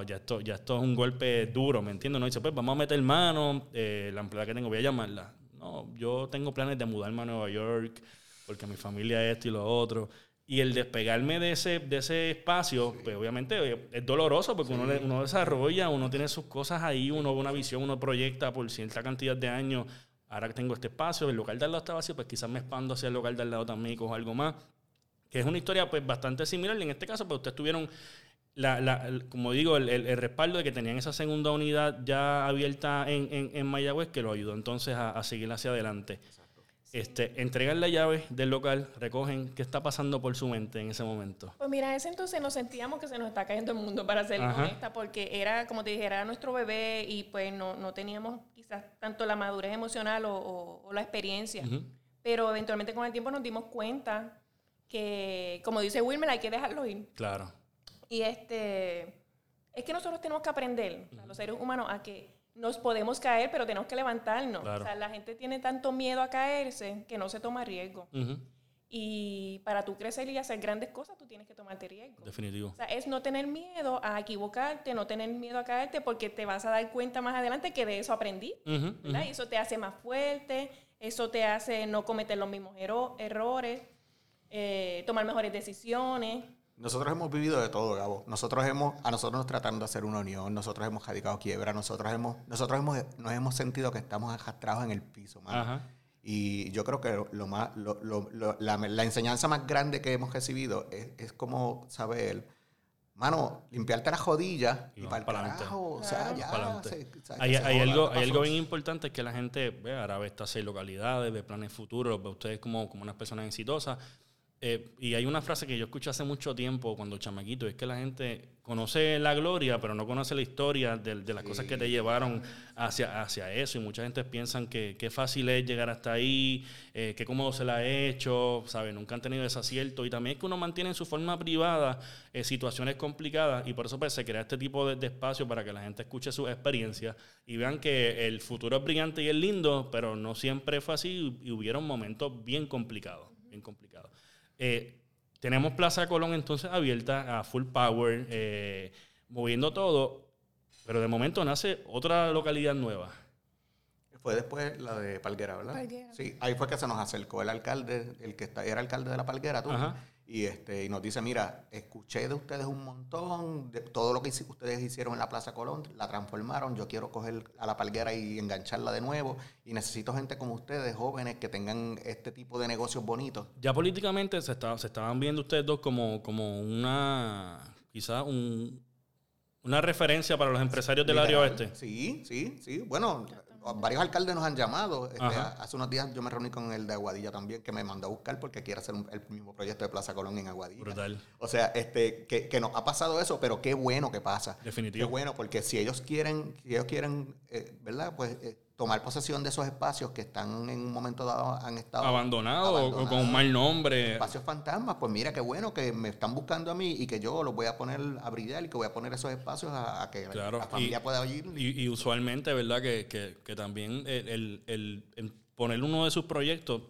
ya esto, ya esto es un golpe duro, ¿me entiendes? No dice, pues vamos a meter mano, eh, la empleada que tengo, voy a llamarla. No, yo tengo planes de mudarme a Nueva York, porque mi familia es esto y lo otro. Y el despegarme de ese, de ese espacio, pues obviamente es doloroso porque uno, uno desarrolla, uno tiene sus cosas ahí, uno ve una visión, uno proyecta por cierta cantidad de años. Ahora que tengo este espacio, el local de al lado está vacío, pues quizás me expando hacia el local de al lado también y cojo algo más. Que es una historia pues bastante similar. Y en este caso, pues ustedes tuvieron, la, la- el- como digo, el, el- el respaldo de que tenían esa segunda unidad ya abierta en, en, en Mayagüez, que lo ayudó entonces a, a seguir hacia adelante. Este, entregan la llave del local, recogen. ¿Qué está pasando por su mente en ese momento? Pues mira, en ese entonces nos sentíamos que se nos está cayendo el mundo, para ser Ajá. honesta, porque era, como te dije, era nuestro bebé y pues no, no teníamos quizás tanto la madurez emocional o, o- o la experiencia. Pero eventualmente con el tiempo nos dimos cuenta que, como dice Wilmer, hay que dejarlo ir. Claro. Y este, es que nosotros tenemos que aprender, a los seres humanos, a que nos podemos caer, pero tenemos que levantarnos. Claro. O sea, la gente tiene tanto miedo a caerse que no se toma riesgo. Y para tú crecer y hacer grandes cosas, tú tienes que tomarte riesgo. Definitivo. O sea, es no tener miedo a equivocarte, no tener miedo a caerte, porque te vas a dar cuenta más adelante que de eso aprendí. Y eso te hace más fuerte, eso te hace no cometer los mismos errores, eh, tomar mejores decisiones. Nosotros hemos vivido de todo, Gabo. Nosotros hemos, a nosotros nos trataron de hacer una unión, nosotros hemos radicado quiebra, nosotros hemos, nosotros hemos, nos hemos sentido que estamos arrastrados en el piso, mano. Ajá. Y yo creo que lo más, lo- lo- lo- la, la enseñanza más grande que hemos recibido es, es como saber, mano, limpiarte las rodillas Y y, para el para adelante. carajo. O sea, ya. Se- Hay, se hay joda, algo, ¿qué hay algo bien importante es que la gente ve, ahora ve estas seis localidades, ve planes futuros, ve ustedes como, como unas personas exitosas. Eh, y hay una frase que yo escuché hace mucho tiempo cuando chamaquito, es que la gente conoce la gloria, pero no conoce la historia de, de las cosas que te llevaron hacia, hacia eso. Y mucha gente piensan que qué fácil es llegar hasta ahí, eh, que cómodo se la ha hecho, ¿sabes? Nunca han tenido ese acierto. Y también es que uno mantiene en su forma privada eh, situaciones complicadas y por eso pues, se crea este tipo de, de espacio para que la gente escuche sus experiencias y vean que el futuro es brillante y es lindo, pero no siempre fue así y hubieron momentos bien complicados, bien complicados. Eh, tenemos Plaza Colón entonces abierta a full power, eh, moviendo todo, pero de momento nace otra localidad nueva. Fue después la de Palguera, ¿verdad? Palguera. Sí, ahí fue que se nos acercó el alcalde, el que está, era alcalde de la Palguera, tú. Ajá. Y, este, y nos dice, mira, escuché de ustedes un montón, de todo lo que ustedes hicieron en la Plaza Colón, la transformaron, yo quiero coger a la Palguera y engancharla de nuevo, y necesito gente como ustedes, jóvenes, que tengan este tipo de negocios bonitos. Ya políticamente se, está- se estaban viendo ustedes dos como, como una, quizás un, una referencia para los empresarios del área oeste. Sí, sí, sí. Bueno, varios alcaldes nos han llamado. Este, hace unos días yo me reuní con el de Aguadilla también, que me mandó a buscar porque quiere hacer un- el mismo proyecto de Plaza Colón en Aguadilla. Brutal. O sea, este, que, que nos ha pasado eso, pero qué bueno que pasa. Definitivo. Qué bueno, porque si ellos quieren, si ellos quieren, eh, ¿verdad? Pues eh, tomar posesión de esos espacios que están en un momento dado han estado Abandonado o- o con un abandonados, mal nombre. espacios fantasmas, pues mira qué bueno que me están buscando a mí y que yo los voy a poner a brillar y que voy a poner esos espacios a, a que Claro, la familia y- pueda ir. Y, y usualmente, ¿verdad? Que, que- que también el, el- el- el poner uno de sus proyectos,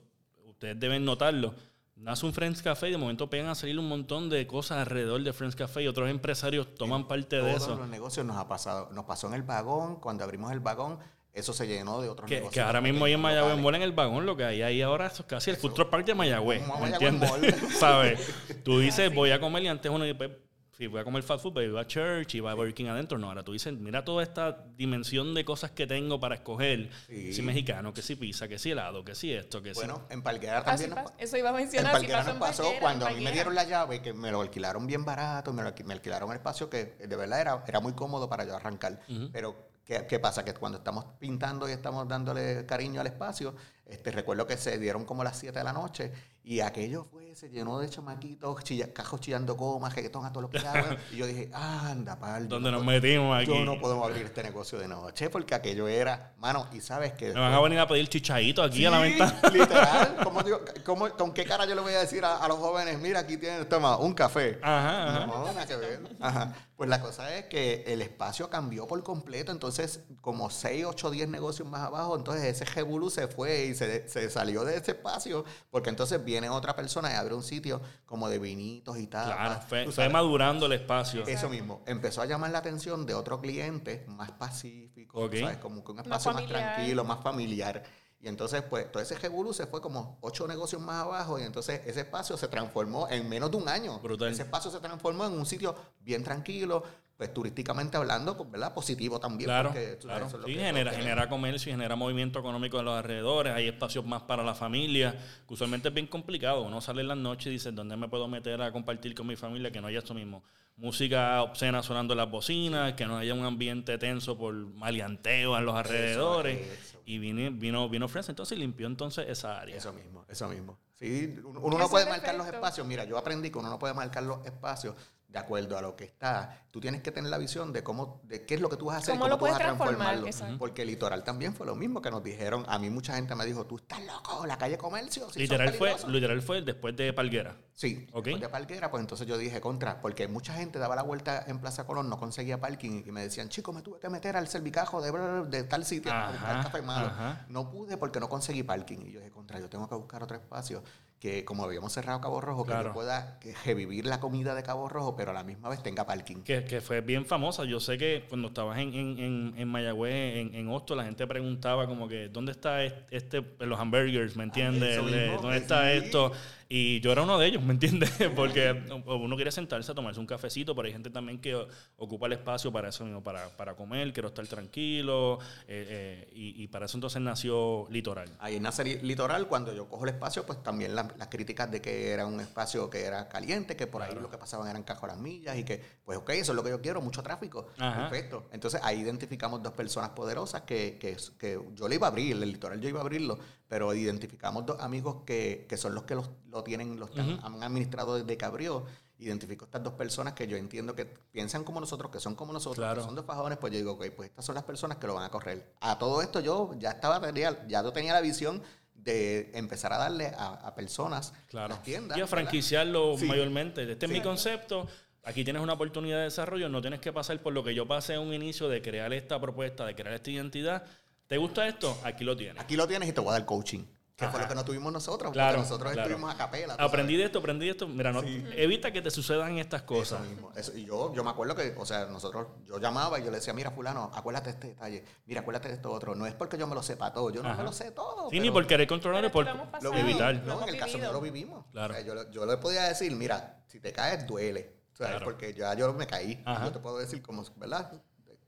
ustedes deben notarlo, nace un Friends Café y de momento pegan a salir un montón de cosas alrededor de Friends Café y otros empresarios toman parte de Todos eso. los negocios nos ha pasado. Nos pasó en el vagón, cuando abrimos el vagón, eso se llenó de otros Que, negocios. que ahora mismo ahí en locales. Mayagüez Mall, en el vagón, lo que hay ahí ahora eso es casi el Food Truck Park de Mayagüez. ¿Me Mayagüez entiendes? ¿Sabes? Tú dices, voy a comer y antes uno dice, si voy a comer fast food, pero iba a church y va a Burger King adentro. No, ahora tú dices, mira toda esta dimensión de cosas que tengo para escoger. Sí. Que si mexicano, que si pizza, que si helado, que si esto, que si... Bueno, en Palguera Así también nos Eso iba a En mencionar. si Palguera pasó nos en pasó Palguera, cuando en a mí me dieron la llave, que me lo alquilaron bien barato, me, lo alqui- me alquilaron el espacio que de verdad era, era muy cómodo para yo arrancar. Pero, ¿qué, pasa? Que cuando estamos pintando y estamos dándole cariño al espacio, este, recuerdo que se dieron como las 7 de la noche y aquello fue, se llenó de chamaquitos, chilla- cajos chillando gomas, reggaetón a todos los que daban. y yo dije, anda, pal. ¿Dónde nos metimos aquí? Yo no podemos abrir este negocio de noche porque aquello era, mano, y sabes que... Me van a venir a pedir chichadito aquí a la Sí, ventana. Literal. ¿Cómo digo- cómo- ¿Con qué cara yo le voy a decir a, a los jóvenes, mira, aquí tienen, toma, un café? Ajá, ajá. No, nada que ver. Ajá. Pues la cosa es que el espacio cambió por completo, entonces como 6, 8, 10 negocios más abajo, entonces ese Jebulú se fue y se, se salió de ese espacio, porque entonces viene otra persona y abre un sitio como de vinitos y tal. Claro, fue, madurando el espacio. Eso mismo, empezó a llamar la atención de otro cliente más pacífico. ¿sabes? Como que un espacio más, tranquilo, más familiar. Y entonces, pues, todo ese Jebulú se fue como ocho negocios más abajo y entonces ese espacio se transformó en menos de un año. Brutal. Ese espacio se transformó en un sitio bien tranquilo, pues turísticamente hablando, pues, ¿verdad? Positivo también. Claro, porque, claro. eso es lo Sí, que genera, genera comercio y genera movimiento económico en los alrededores. Hay espacios más para la familia, que usualmente es bien complicado. Uno sale en la noche y dice, ¿dónde me puedo meter a compartir con mi familia? Que no haya esto mismo. Música obscena sonando en las bocinas, que no haya un ambiente tenso por maleanteo en los alrededores. eso. Y vino, vino, vino Friends, entonces limpió entonces esa área. Eso mismo, eso mismo. Sí, uno uno no puede marcar los espacios. Mira, yo aprendí que uno no puede marcar los espacios de acuerdo a lo que está. Tú tienes que tener la visión de cómo, de qué es lo que tú vas a hacer ¿Cómo cómo lo tú vas a puedes transformar? Porque Litoral también fue lo mismo que nos dijeron. A mí mucha gente me dijo, tú estás loco, la calle comercio. literal, fue, peligrosos". literal fue después de Palguera. Sí, Ok. después de Palguera, pues entonces yo dije contra, porque mucha gente daba la vuelta en Plaza Colón, no conseguía parking y me decían, chico, me tuve que meter al servicajo de, de tal sitio a buscar Ajá, café malo. ajá. No pude porque no conseguí parking. Y yo dije, contra, yo tengo que buscar otro espacio que, como habíamos cerrado Cabo Rojo, que Claro. yo pueda revivir la comida de Cabo Rojo, pero a la misma vez tenga parking. Que, que fue bien famosa. Yo sé que cuando estabas en, en, en, en Mayagüez, en, en Hosto, la gente preguntaba como que, ¿dónde está este, este- los hamburgers? ¿Me entiendes? ¿Dónde sí. está esto? Y yo era uno de ellos, ¿me entiendes? Porque uno quiere sentarse a tomarse un cafecito, pero hay gente también que ocupa el espacio para eso mismo, para, para comer, quiero estar tranquilo. eh, eh, y, y para eso entonces nació Litoral. Ahí nace Li- Litoral, cuando yo cojo el espacio, pues también la- las críticas de que era un espacio que era caliente, que por ahí lo que pasaban eran cajos a las millas y que, pues ok, eso es lo que yo quiero, mucho tráfico. Ajá. Perfecto. Entonces ahí identificamos dos personas poderosas que, que, que yo le iba a abrir, el Litoral yo iba a abrirlo, pero identificamos dos amigos que, que son los que los- lo tienen, los están- han administrado desde que abrió. Identifico estas dos personas que yo entiendo que piensan como nosotros, que son como nosotros, Claro. que son dos fajones, pues yo digo, ok, pues estas son las personas que lo van a correr. A todo esto yo ya estaba, ya yo tenía la visión de empezar a darle a, a personas Claro. las tiendas. Y a franquiciarlo Sí. mayormente. Este es mi concepto. Aquí tienes una oportunidad de desarrollo. No tienes que pasar por lo que yo pasé en un inicio de crear esta propuesta, de crear esta identidad. ¿Te gusta esto? Aquí lo tienes. Aquí lo tienes y te voy a dar coaching. Que fue lo que no tuvimos nosotros. Claro, porque nosotros claro. estuvimos a capela. Aprendí sabes. de esto, aprendí de esto. Mira, no, evita que te sucedan estas Eso cosas. mismo. Eso- y yo, yo me acuerdo que, o sea, nosotros, yo llamaba y yo le decía, mira, fulano, acuérdate de este detalle, mira, acuérdate de esto otro. No es porque yo me lo sepa todo, yo no me lo sé todo. Sí, ni por querer controlar, es por lo evitar. No, en el caso mío vivido. lo vivimos. Claro. O sea, yo, le- yo le podía decir, mira, si te caes, duele. O sea, Claro. Porque ya yo me caí. Yo te puedo decir como, ¿verdad?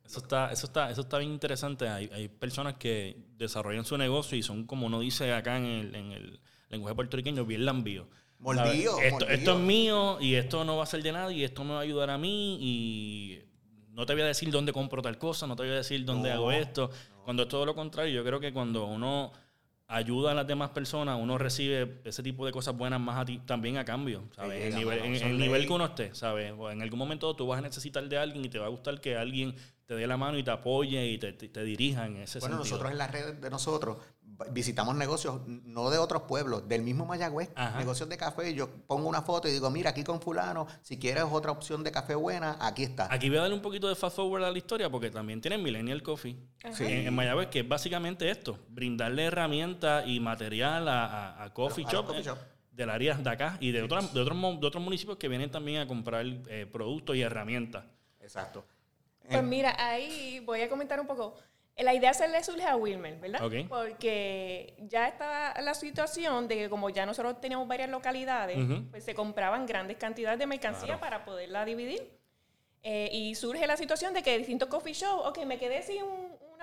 Eso está, eso está, eso está bien interesante. Hay, hay personas que desarrollan su negocio y son, como uno dice acá en el, en el lenguaje puertorriqueño, bien lambíos. Mordido. Esto, mordido. esto es mío y esto no va a ser de nadie y esto me va a ayudar a mí y no te voy a decir dónde compro tal cosa, no te voy a decir dónde No, hago esto. Cuando es todo lo contrario, yo creo que cuando uno ayuda a las demás personas, uno recibe ese tipo de cosas buenas más a ti, también a cambio, ¿sabes? El nivel, en, el nivel que uno esté, ¿sabes? O en algún momento tú vas a necesitar de alguien y te va a gustar que alguien te dé la mano y te apoye y te, te- te dirija en ese Bueno, sentido. nosotros en las redes de nosotros visitamos negocios, no de otros pueblos, del mismo Mayagüez, Ajá. negocios de café. Yo pongo una foto y digo, mira, aquí con fulano, si quieres otra opción de café buena, aquí está. Aquí voy a darle un poquito de fast forward a la historia porque también tienen Millennial Coffee Sí. en, en Mayagüez, que es básicamente esto, brindarle herramientas y material a, a- a coffee, A los shop, coffee eh, shop. del área de acá y de, otras- de, otros, de otros municipios que vienen también a comprar eh, productos y herramientas. Exacto. Pues mira, ahí voy a comentar un poco. La idea se le surge a Wilmer, ¿verdad? Porque ya estaba la situación de que como ya nosotros teníamos varias localidades, pues se compraban grandes cantidades de mercancía para poderla dividir. Eh, y surge la situación de que distintos coffee shops, ok, me quedé sin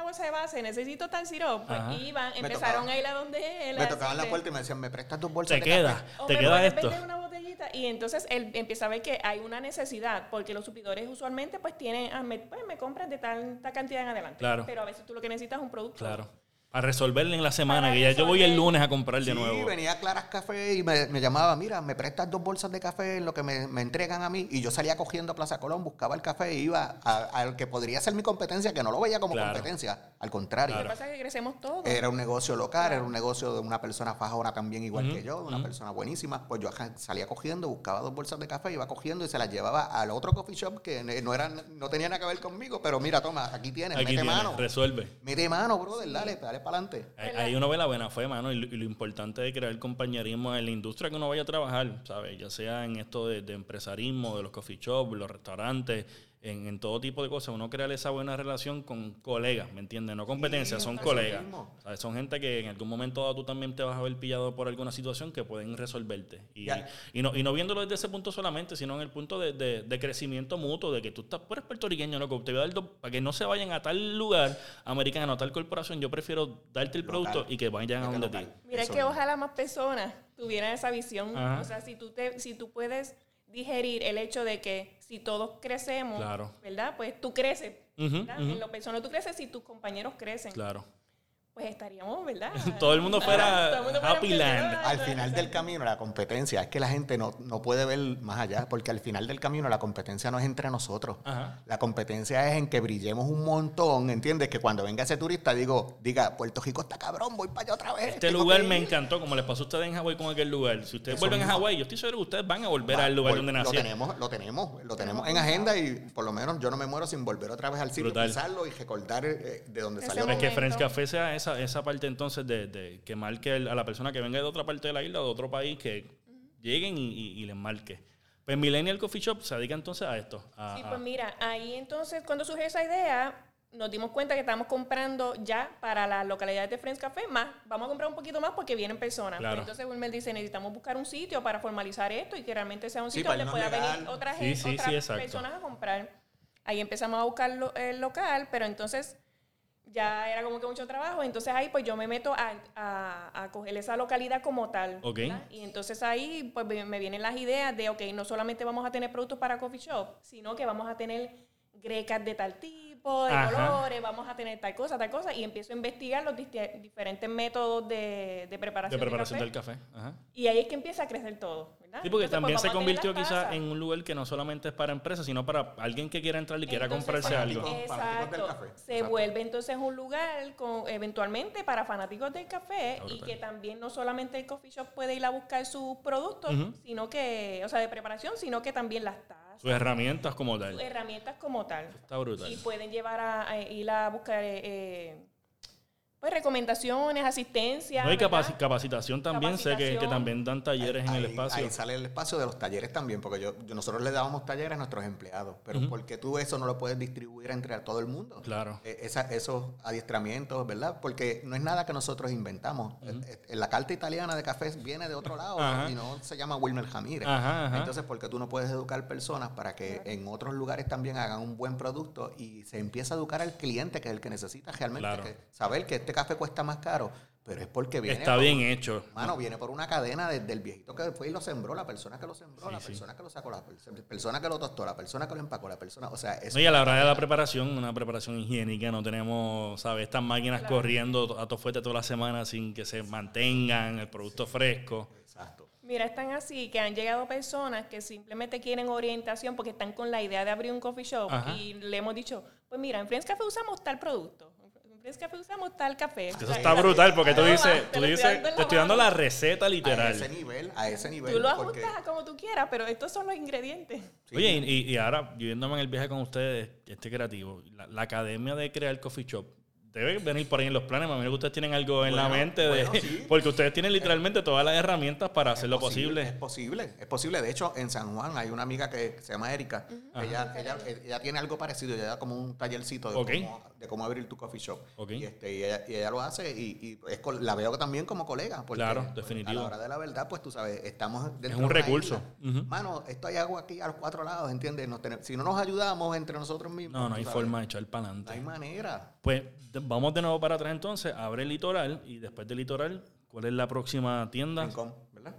bolsa de base, necesito tal sirope, pues Ajá. iban, Me empezaron tocaba- a ir a donde él. Me tocaban la puerta y me decían, ¿me prestas dos bolsas Te de queda, café? o te me queda esto. una botellita y entonces él empieza a ver que hay una necesidad porque los suplidores usualmente pues tienen ah, me, pues, me compran de tal, tal cantidad en adelante Claro. pero a veces tú lo que necesitas es un producto Claro. A resolverle en la semana, que ya yo voy el lunes a comprar de Sí, nuevo. venía a Claras Café y me, me llamaba, mira, me prestas dos bolsas de café en lo que me, me entregan a mí. Y yo salía cogiendo a Plaza Colón, buscaba el café e iba a- al que podría ser mi competencia, que no lo veía como Claro. competencia. Al contrario. lo que pasa es que crecemos todos Era un negocio local, era un negocio de una persona fajona también igual que yo, de una persona buenísima. Pues yo salía cogiendo, buscaba dos bolsas de café, iba cogiendo y se las llevaba al otro coffee shop que no, eran, no tenía nada que ver conmigo. Pero mira, toma, aquí tienes, Aquí mete tienes, mano. resuelve. Mete mano, brother, dale, dale Ahí uno ve la buena fe, mano, y lo, importante de crear compañerismo en la industria que uno vaya a trabajar, ¿sabes? Ya sea en esto de empresarismo, de los coffee shops, los restaurantes, en, en todo tipo de cosas, uno crear esa buena relación con colegas, ¿me entiendes? No competencia, son colegas. Son gente que en algún momento dado tú también te vas a ver pillado por alguna situación que pueden resolverte. Y, no, y no viéndolo desde ese punto solamente, sino en el punto de, de- de crecimiento mutuo, de que tú estás, eres puertorriqueño, loco, te voy a dar para que no se vayan a tal lugar americano, a tal corporación, yo prefiero darte el Local. producto y que vayan a donde ti. mira Eso que ojalá más personas tuvieran esa visión Ajá. o sea si tú te si tú puedes digerir el hecho de que si todos crecemos Claro. verdad pues tú creces en lo personal tú creces si tus compañeros crecen Claro. Pues estaríamos verdad Todo el mundo fuera el mundo Happy Land. Al final del camino, la competencia, es que la gente no, no puede ver más allá, porque al final del camino la competencia no es entre nosotros. Ajá. La competencia es en que brillemos un montón, ¿entiendes? Que cuando venga ese turista digo, diga, Puerto Rico está cabrón, voy para allá otra vez. Este lugar me ir". encantó, como les pasó a ustedes en Hawái con aquel lugar. Si ustedes Eso vuelven a. Hawái, yo estoy seguro que ustedes van a volver Va, al lugar vol- donde Lo nacieron. tenemos, lo tenemos, lo tenemos en agenda y por lo menos yo no me muero sin volver otra vez al sitio, pisarlo y recordar eh, de dónde salió. Es que. French Café sea esa, esa parte entonces de, de que marque el- a la persona que venga de otra parte de la isla o de otro país que lleguen y, y- y les marque. Pues Millennial Coffee Shop se dedica entonces a esto. a- Sí, a- pues mira, ahí entonces cuando surge esa idea, nos dimos cuenta que estábamos comprando ya para las localidades de Friends Café más. Vamos a comprar un poquito más porque vienen personas. Claro. Entonces Wilmer dice, necesitamos buscar un sitio para formalizar esto y que realmente sea un Sí, sitio para donde pueda venir otra Sí, gente, sí, sí, otras personas a comprar. Ahí empezamos a buscar lo- el local, pero entonces ya era como que mucho trabajo. Entonces ahí pues yo me meto a, a, a coger esa localidad como tal. Ok. ¿verdad? Y entonces ahí pues me me vienen las ideas de, ok, no solamente vamos a tener productos para coffee shop, sino que vamos a tener grecas de tal tipo, de Ajá. colores, vamos a tener tal cosa, tal cosa. Y empiezo a investigar los diferentes métodos de, de De preparación, café. del café. Ajá. Y ahí es que empieza a crecer todo. ¿verdad? Sí, porque Entonces, pues, también se convirtió quizás en un lugar que no solamente es para empresas, sino para alguien que quiera entrar y quiera Entonces, comprarse algo. Del Exacto. café. Se Exacto. vuelve entonces un lugar con, eventualmente para fanáticos del café y que también no solamente el coffee shop puede ir a buscar sus productos, sino que, o sea, de preparación, sino que también las tazas, Sus herramientas como sus tal. herramientas como tal. Está brutal. Y pueden llevar a, a ir a buscar eh, eh, pues recomendaciones, asistencia. No hay ¿verdad? capaci- capacitación también, sé que, que también dan talleres en el Ahí- espacio. Ahí sale el espacio de los talleres también, porque yo, yo- nosotros le dábamos talleres a nuestros empleados, pero Ujú. ¿por qué tú eso no lo puedes distribuir entre todo el mundo? Claro. Eh, esa- esos adiestramientos, ¿verdad? Porque no es nada que nosotros inventamos. Eh, eh, La carta italiana de café viene de otro lado Ajá. y no se llama Wilmer Jamírez. Ajá, ajá. Entonces, ¿por qué tú no puedes educar personas para que en otros lugares también hagan un buen producto y se empieza a educar al cliente, que es el que necesita realmente Claro. que- saber que este café cuesta más caro, pero es porque viene Está por- bien hecho. Mano, viene por una cadena desde el viejito que fue y lo sembró, la persona que lo sembró, Sí, la sí. persona que lo sacó, la per- persona que lo tostó, la persona que lo empacó, la persona, o sea, eso No, y a la hora de la preparación, una preparación higiénica, no tenemos, ¿sabes? Estas máquinas Claro. corriendo a todo fuerte toda la semana sin que se mantengan el producto fresco. Exacto. Mira, están así que han llegado personas que simplemente quieren orientación porque están con la idea de abrir un coffee shop Ajá. y le hemos dicho, pues mira, en Friends Café usamos tal producto, en Friends Café usamos tal café. Eso está brutal porque tú dices, te tú dices, te la estoy dando la receta A ese literal. nivel, a ese nivel. Tú lo porque- ajustas a como tú quieras, pero estos son los ingredientes. Sí. Oye, y, y ahora, viviéndome en el viaje con ustedes, este creativo, la, la academia de crear coffee shop, debe venir por ahí en los planes. Me imagino que ustedes tienen algo en la mente, de, bueno, sí. porque ustedes tienen literalmente todas las herramientas para hacer lo Es posible. Es posible, es posible. De hecho, en San Juan hay una amiga que se llama Erika. ella, ella, ella tiene algo parecido. Ella da como un tallercito de, cómo, de cómo abrir tu coffee shop. Y, este, y, ella, y ella lo hace y, y es la veo también como colega. Porque Claro, pues, definitivo. A la hora de la verdad, pues tú sabes, estamos dentro Es de un una recurso. isla. Ujú. Mano, esto hay agua aquí a los cuatro lados, ¿entiendes? Nos tenemos- si no nos ayudamos entre nosotros mismos. No, no hay sabes, forma de echar para No hay adelante. manera. Pues de- vamos de nuevo para atrás entonces, abre el litoral y después del litoral, ¿cuál es la próxima tienda? Rincón, ¿verdad?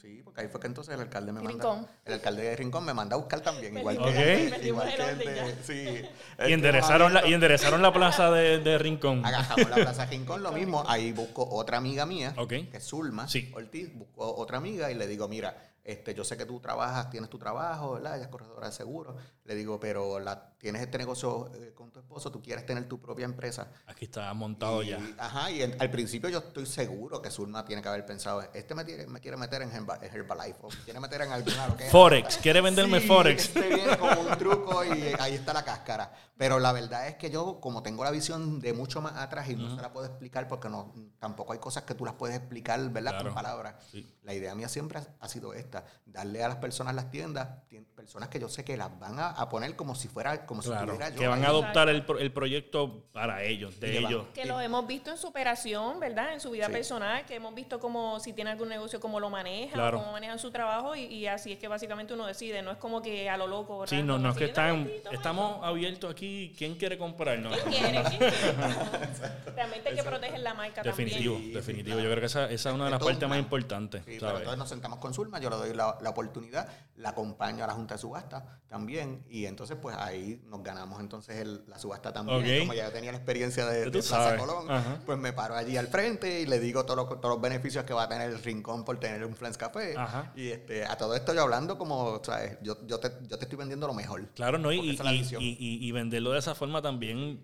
Sí, porque ahí fue que entonces el alcalde me manda. Rincón. El alcalde de Rincón me manda a buscar también, igual que, Ok. el de- Perdimos igual que el de. Sí. Y enderezaron, la, y enderezaron la plaza de, de Rincón. Agajamos la plaza Rincón, lo mismo. Ahí busco otra amiga mía, Ok. que es Zulma Sí. Ortiz. Busco otra amiga y le digo, mira, este, yo sé que tú trabajas, tienes tu trabajo, ¿verdad? Ella es corredora de seguros. Le digo, pero la, tienes este negocio eh, con tu esposo, tú quieres tener tu propia empresa. Aquí está montado Y- ya. Ajá, y en- al principio yo estoy seguro que Zulma tiene que haber pensado, este me, tiene- me quiere meter en Herba- en Herbalife, o me quiere meter en alguna. Forex, quiere venderme Sí, Forex. Este viene como un truco y ahí está la cáscara. Pero la verdad es que yo, como tengo la visión de mucho más atrás y no se la puedo explicar porque no tampoco hay cosas que tú las puedes explicar, ¿verdad? Claro. Con palabras. Sí. La idea mía siempre ha, sido esta, darle a las personas las tiendas, tien- personas que yo sé que las van a, a poner como si fuera, como si Claro, estuviera yo. que van a adoptar el, pro- el proyecto para ellos, de ellos. Que los hemos visto en su operación, ¿verdad? En su vida Sí. personal, que hemos visto como si tiene algún negocio, cómo lo maneja, Claro. cómo manejan su trabajo y, y así es que básicamente uno decide, no es como que a lo loco. Sí, random, no, no es que están, "Dame, toma estamos abiertos aquí. ¿Quién quiere comprarnos? ¿Quién quiere? ¿Quién quiere? Realmente hay que proteger la marca Definitivo, también. Sí, definitivo. sí, Yo creo que esa, esa es una de las partes más importantes. Sí, pero entonces nos sentamos con Zulma, yo le doy la, la oportunidad, la acompaño a la Junta de Subasta también, y entonces pues ahí nos ganamos entonces el- la subasta también. Ok. Como ya tenía la experiencia de, de Plaza sabes. Colón, Ajá. pues me paro allí al frente y le digo todos los, todos los beneficios que va a tener el rincón por tener un Friends Café. Ajá. Y este, a todo esto yo hablando como, ¿sabes? Yo, yo, te, yo te estoy vendiendo lo mejor. Claro, ¿no? Y- y- y venderlo de esa forma también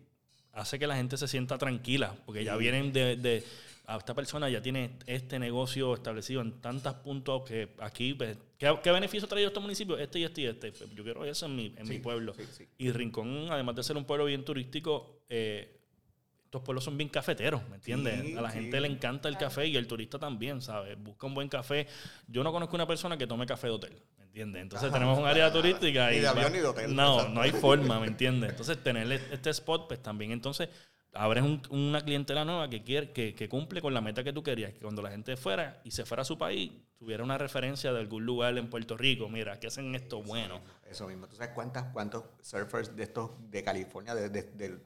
hace que la gente se sienta tranquila, porque ya vienen de, de- a esta persona ya tiene este negocio establecido en tantos puntos que aquí, pues, ¿qué, qué beneficio ha traído este municipio? Este y este y este. Pues, yo quiero eso en mi, en mi Sí, pueblo. sí, sí. Y Rincón, además de ser un pueblo bien turístico, eh, estos pueblos son bien cafeteros, ¿me entiendes? Sí, a la sí. gente le encanta el café y el turista también, ¿sabes? Busca un buen café. Yo no conozco una persona que tome café de hotel, ¿me entiendes? Entonces tenemos un área turística y... Ni de avión va- ni de hotel. No, no hay forma, ¿me entiendes? Entonces tener este spot, pues también entonces abres un- una clientela nueva que quiere que, que cumple con la meta que tú querías, que cuando la gente fuera y se fuera a su país, tuviera una referencia de algún lugar en Puerto Rico, mira, que hacen esto bueno. Eso mismo. ¿Tú sabes cuántas, cuántos surfers de estos de California, de, de- del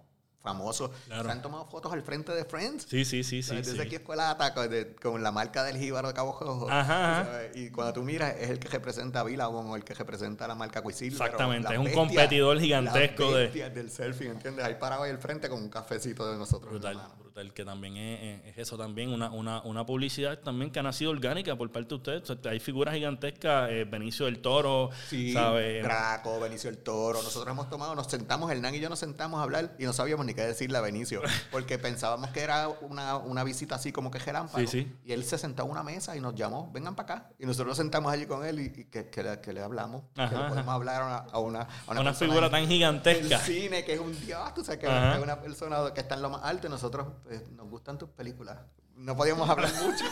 famoso, Claro. se han tomado fotos al frente de Friends? Sí, sí, sí, sí. Desde sí. aquí escuelata con, de- con la marca del jíbaro de Cabo Rojo. Ajá, Y cuando tú miras, es el que representa a Billabong o el que representa a la marca Quisil. pero Exactamente, es un bestias- competidor gigantesco las de- del surfing, ¿entiendes? Ahí parado ahí al frente con un cafecito de nosotros. Brutal. Brutal, que también es, es- es eso también, una, una, una publicidad también que ha nacido orgánica por parte de ustedes. O sea, hay figuras gigantescas, eh, Benicio del Toro, Sí, ¿sabes? Draco, Benicio el Toro. Nosotros hemos tomado, nos sentamos, Hernán y yo nos sentamos a hablar y no sabíamos ni qué decirle a Benicio, porque pensábamos que era una, una visita así como que gerámpano. Sí, sí. Y él se sentó a una mesa y nos llamó, vengan para acá. Y nosotros nos sentamos allí con él y, y que, que le, que le hablamos. Ajá, que le ajá. podemos hablar a una, a una, a Una persona figura tan gigantesca. El cine, que es un dios, tú sabes que Ajá. es una persona que está en lo más alto y nosotros pues, nos gustan tus películas. No podíamos hablar mucho.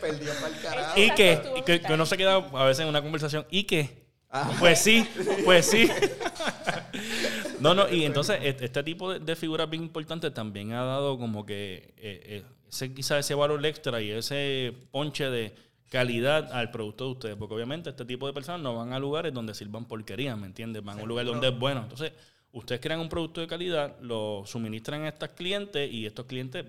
Perdió para el carajo. Y que, y que, que uno se queda a veces en una conversación, ¿y qué? Ah. Pues sí, pues sí. No, no, y entonces este, este tipo de, de figuras bien importantes también ha dado como que eh, eh, ese, quizá ese valor extra y ese ponche de calidad al producto de ustedes, porque obviamente este tipo de personas no van a lugares donde sirvan porquerías, ¿me entiendes? Van a un lugar donde es bueno. Entonces, ustedes crean un producto de calidad, lo suministran a estos clientes y estos clientes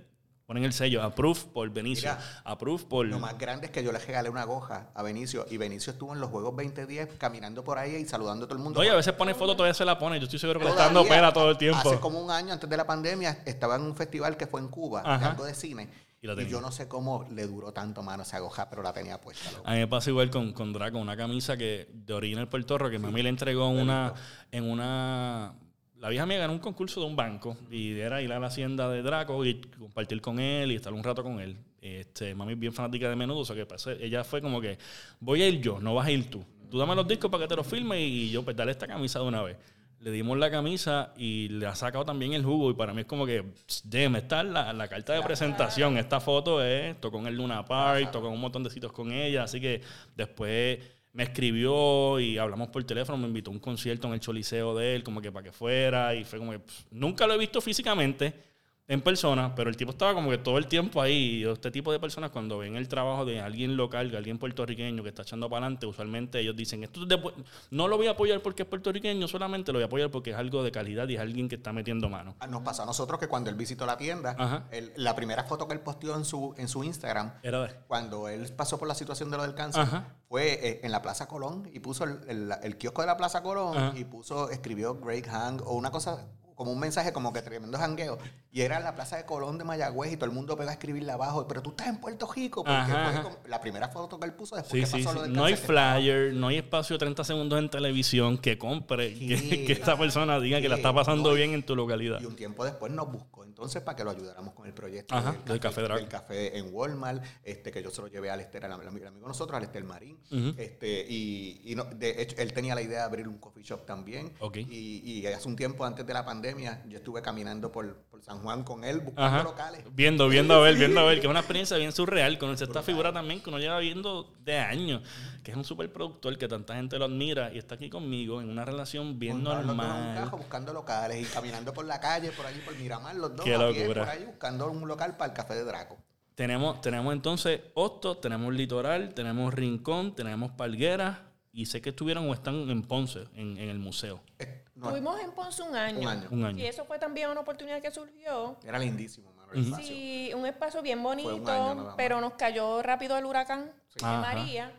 ponen el sello, approve por Benicio, Mira, approve por... Lo más grande es que yo le regalé una goja a Benicio y Benicio estuvo en los Juegos 2010 caminando por ahí y saludando a todo el mundo. Oye, a veces pone foto, todavía se la pone. Yo estoy seguro que le está dando pela todo el tiempo. Hace como un año antes de la pandemia estaba en un festival que fue en Cuba, de algo de cine. Y yo no sé cómo le duró tanto mano esa goja, pero la tenía puesta. loco. A mí me pasa igual con, con Draco, una camisa que de Original Puerto Rico, que mami le entregó en una, en una... La vieja mía ganó un concurso de un banco y era ir a la hacienda de Draco y compartir con él y estar un rato con él. Este, mami es bien fanática de menudo, o sea que pasé- ella fue como que, voy a ir yo, no vas a ir tú. Tú dame los discos para que te los filme y yo pues dale esta camisa de una vez. Le dimos la camisa y le ha sacado también el jugo y para mí es como que, déjeme estar la, la carta de presentación. Esta foto es, tocó en el Luna Park, tocó en un montón de sitios con ella, así que después me escribió y hablamos por teléfono, me invitó a un concierto en el Choliseo de él, como que para que fuera y fue como que, nunca lo he visto físicamente en persona, pero el tipo estaba como que todo el tiempo ahí. Y este tipo de personas, cuando ven el trabajo de alguien local, de alguien puertorriqueño que está echando para adelante, usualmente ellos dicen: Esto no lo voy a apoyar porque es puertorriqueño, solamente lo voy a apoyar porque es algo de calidad y es alguien que está metiendo mano. Ah, Nos pasó a nosotros que cuando él visitó la tienda, él- la primera foto que él posteó en su, en su Instagram, Era de. cuando él pasó por la situación de lo del cáncer, Ajá. fue eh, en la Plaza Colón y puso el, el- el kiosco de la Plaza Colón Ajá. y puso, escribió Great Hang o una cosa como un mensaje como que tremendo jangueo. Y era en la Plaza de Colón de Mayagüez y todo el mundo pegó a escribirle abajo, pero tú estás en Puerto Rico, porque Ajá, fue ajá. como la primera foto que él puso después Sí, que pasó sí. lo del No hay flyer, no hay espacio de 30 segundos en televisión que compre, que, Sí. que esta persona diga que la está pasando no, bien en tu localidad. Y un tiempo después nos buscó entonces para que lo ayudáramos con el proyecto Ajá, del Café del café en Walmart, este, que yo se lo llevé al Esther, al al amigo de nosotros, al Esther Marín. Ujú. este, y y no- de hecho, él tenía la idea de abrir un coffee shop también. Y, y hace un tiempo antes de la pandemia, yo estuve caminando por, por San Juan con él, buscando Ajá. locales. Viendo, viendo a ver, viendo a ver, que es una experiencia bien surreal. Conocer esta figura también que uno lleva viendo de años, que es un superproductor que tanta gente lo admira y está aquí conmigo en una relación bien en un normal. carro, buscando locales y caminando por la calle, por allí, por Miramar, los dos Qué a pie, locura. por ahí, buscando un local para el café de Draco. Tenemos, tenemos entonces Hostos, tenemos Litoral, tenemos Rincón, tenemos Palguera y sé que estuvieron o están en Ponce, en, en el museo. Eh, Estuvimos en Ponce un año. Un año. Un año. Y eso fue también una oportunidad que surgió. Era lindísimo, mano, el espacio. Sí, un espacio bien bonito, un año nada más. pero nos cayó rápido el huracán de Ajá. María.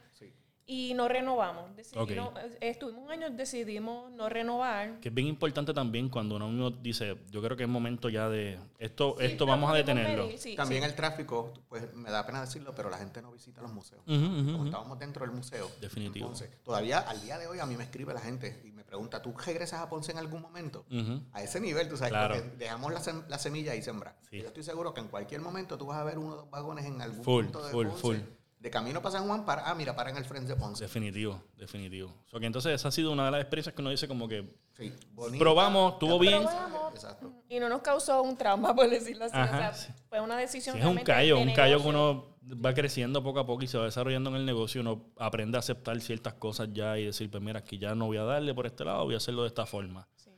Y no renovamos. Decidi- Ok. no- eh, estuvimos un año, decidimos no renovar. Que es bien importante también cuando uno dice, yo creo que es momento ya de esto, Sí, esto vamos a detenerlo. medir, sí, También sí. el tráfico, pues me da pena decirlo, pero la gente no visita los museos. Ujú, Como estábamos dentro del museo. Definitivo. Ponce, todavía al día de hoy a mí me escribe la gente y me pregunta, ¿tú regresas a Ponce en algún momento? A ese nivel, tú sabes, Claro. porque dejamos la, sem- la semilla ahí sembrar. Sí. Yo estoy seguro que en cualquier momento tú vas a ver uno o dos vagones en algún Full, punto de full, Ponce. full. De camino para San Juan, para, ah, mira, para en el frente de Ponce. Definitivo, definitivo. O sea, que entonces esa ha sido una de las experiencias que uno dice como que Sí, bonita. probamos, estuvo bien. Probamos. Exacto. Y no nos causó un trauma, por decirlo así. Ajá, o sea, sí. fue una decisión Sí, es un callo, un callo que uno va creciendo poco a poco y se va desarrollando en el negocio, uno aprende a aceptar ciertas cosas ya y decir, pues mira, aquí ya no voy a darle por este lado, voy a hacerlo de esta forma. Sí.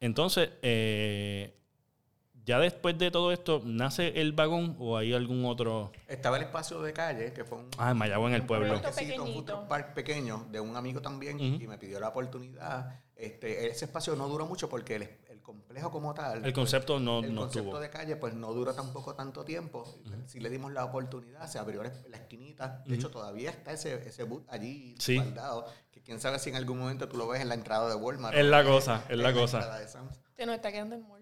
Entonces, eh, ya después de todo esto, ¿nace el vagón o hay algún otro? Estaba el espacio de calle, que fue un, Ah, en Mayagüe, en el pueblo. Un food truck park pequeño de un amigo también Ujú. y me pidió la oportunidad. Este, ese espacio no duró mucho porque el, el complejo como tal, El concepto no, el no concepto estuvo. de calle pues no duró tampoco tanto tiempo. Si le dimos la oportunidad, se abrió la, la esquinita. De hecho, todavía está ese, ese boot allí Sí. guardado. Que quién sabe si en algún momento tú lo ves en la entrada de Walmart. Es la cosa, es la en cosa. Se nos está quedando el mall.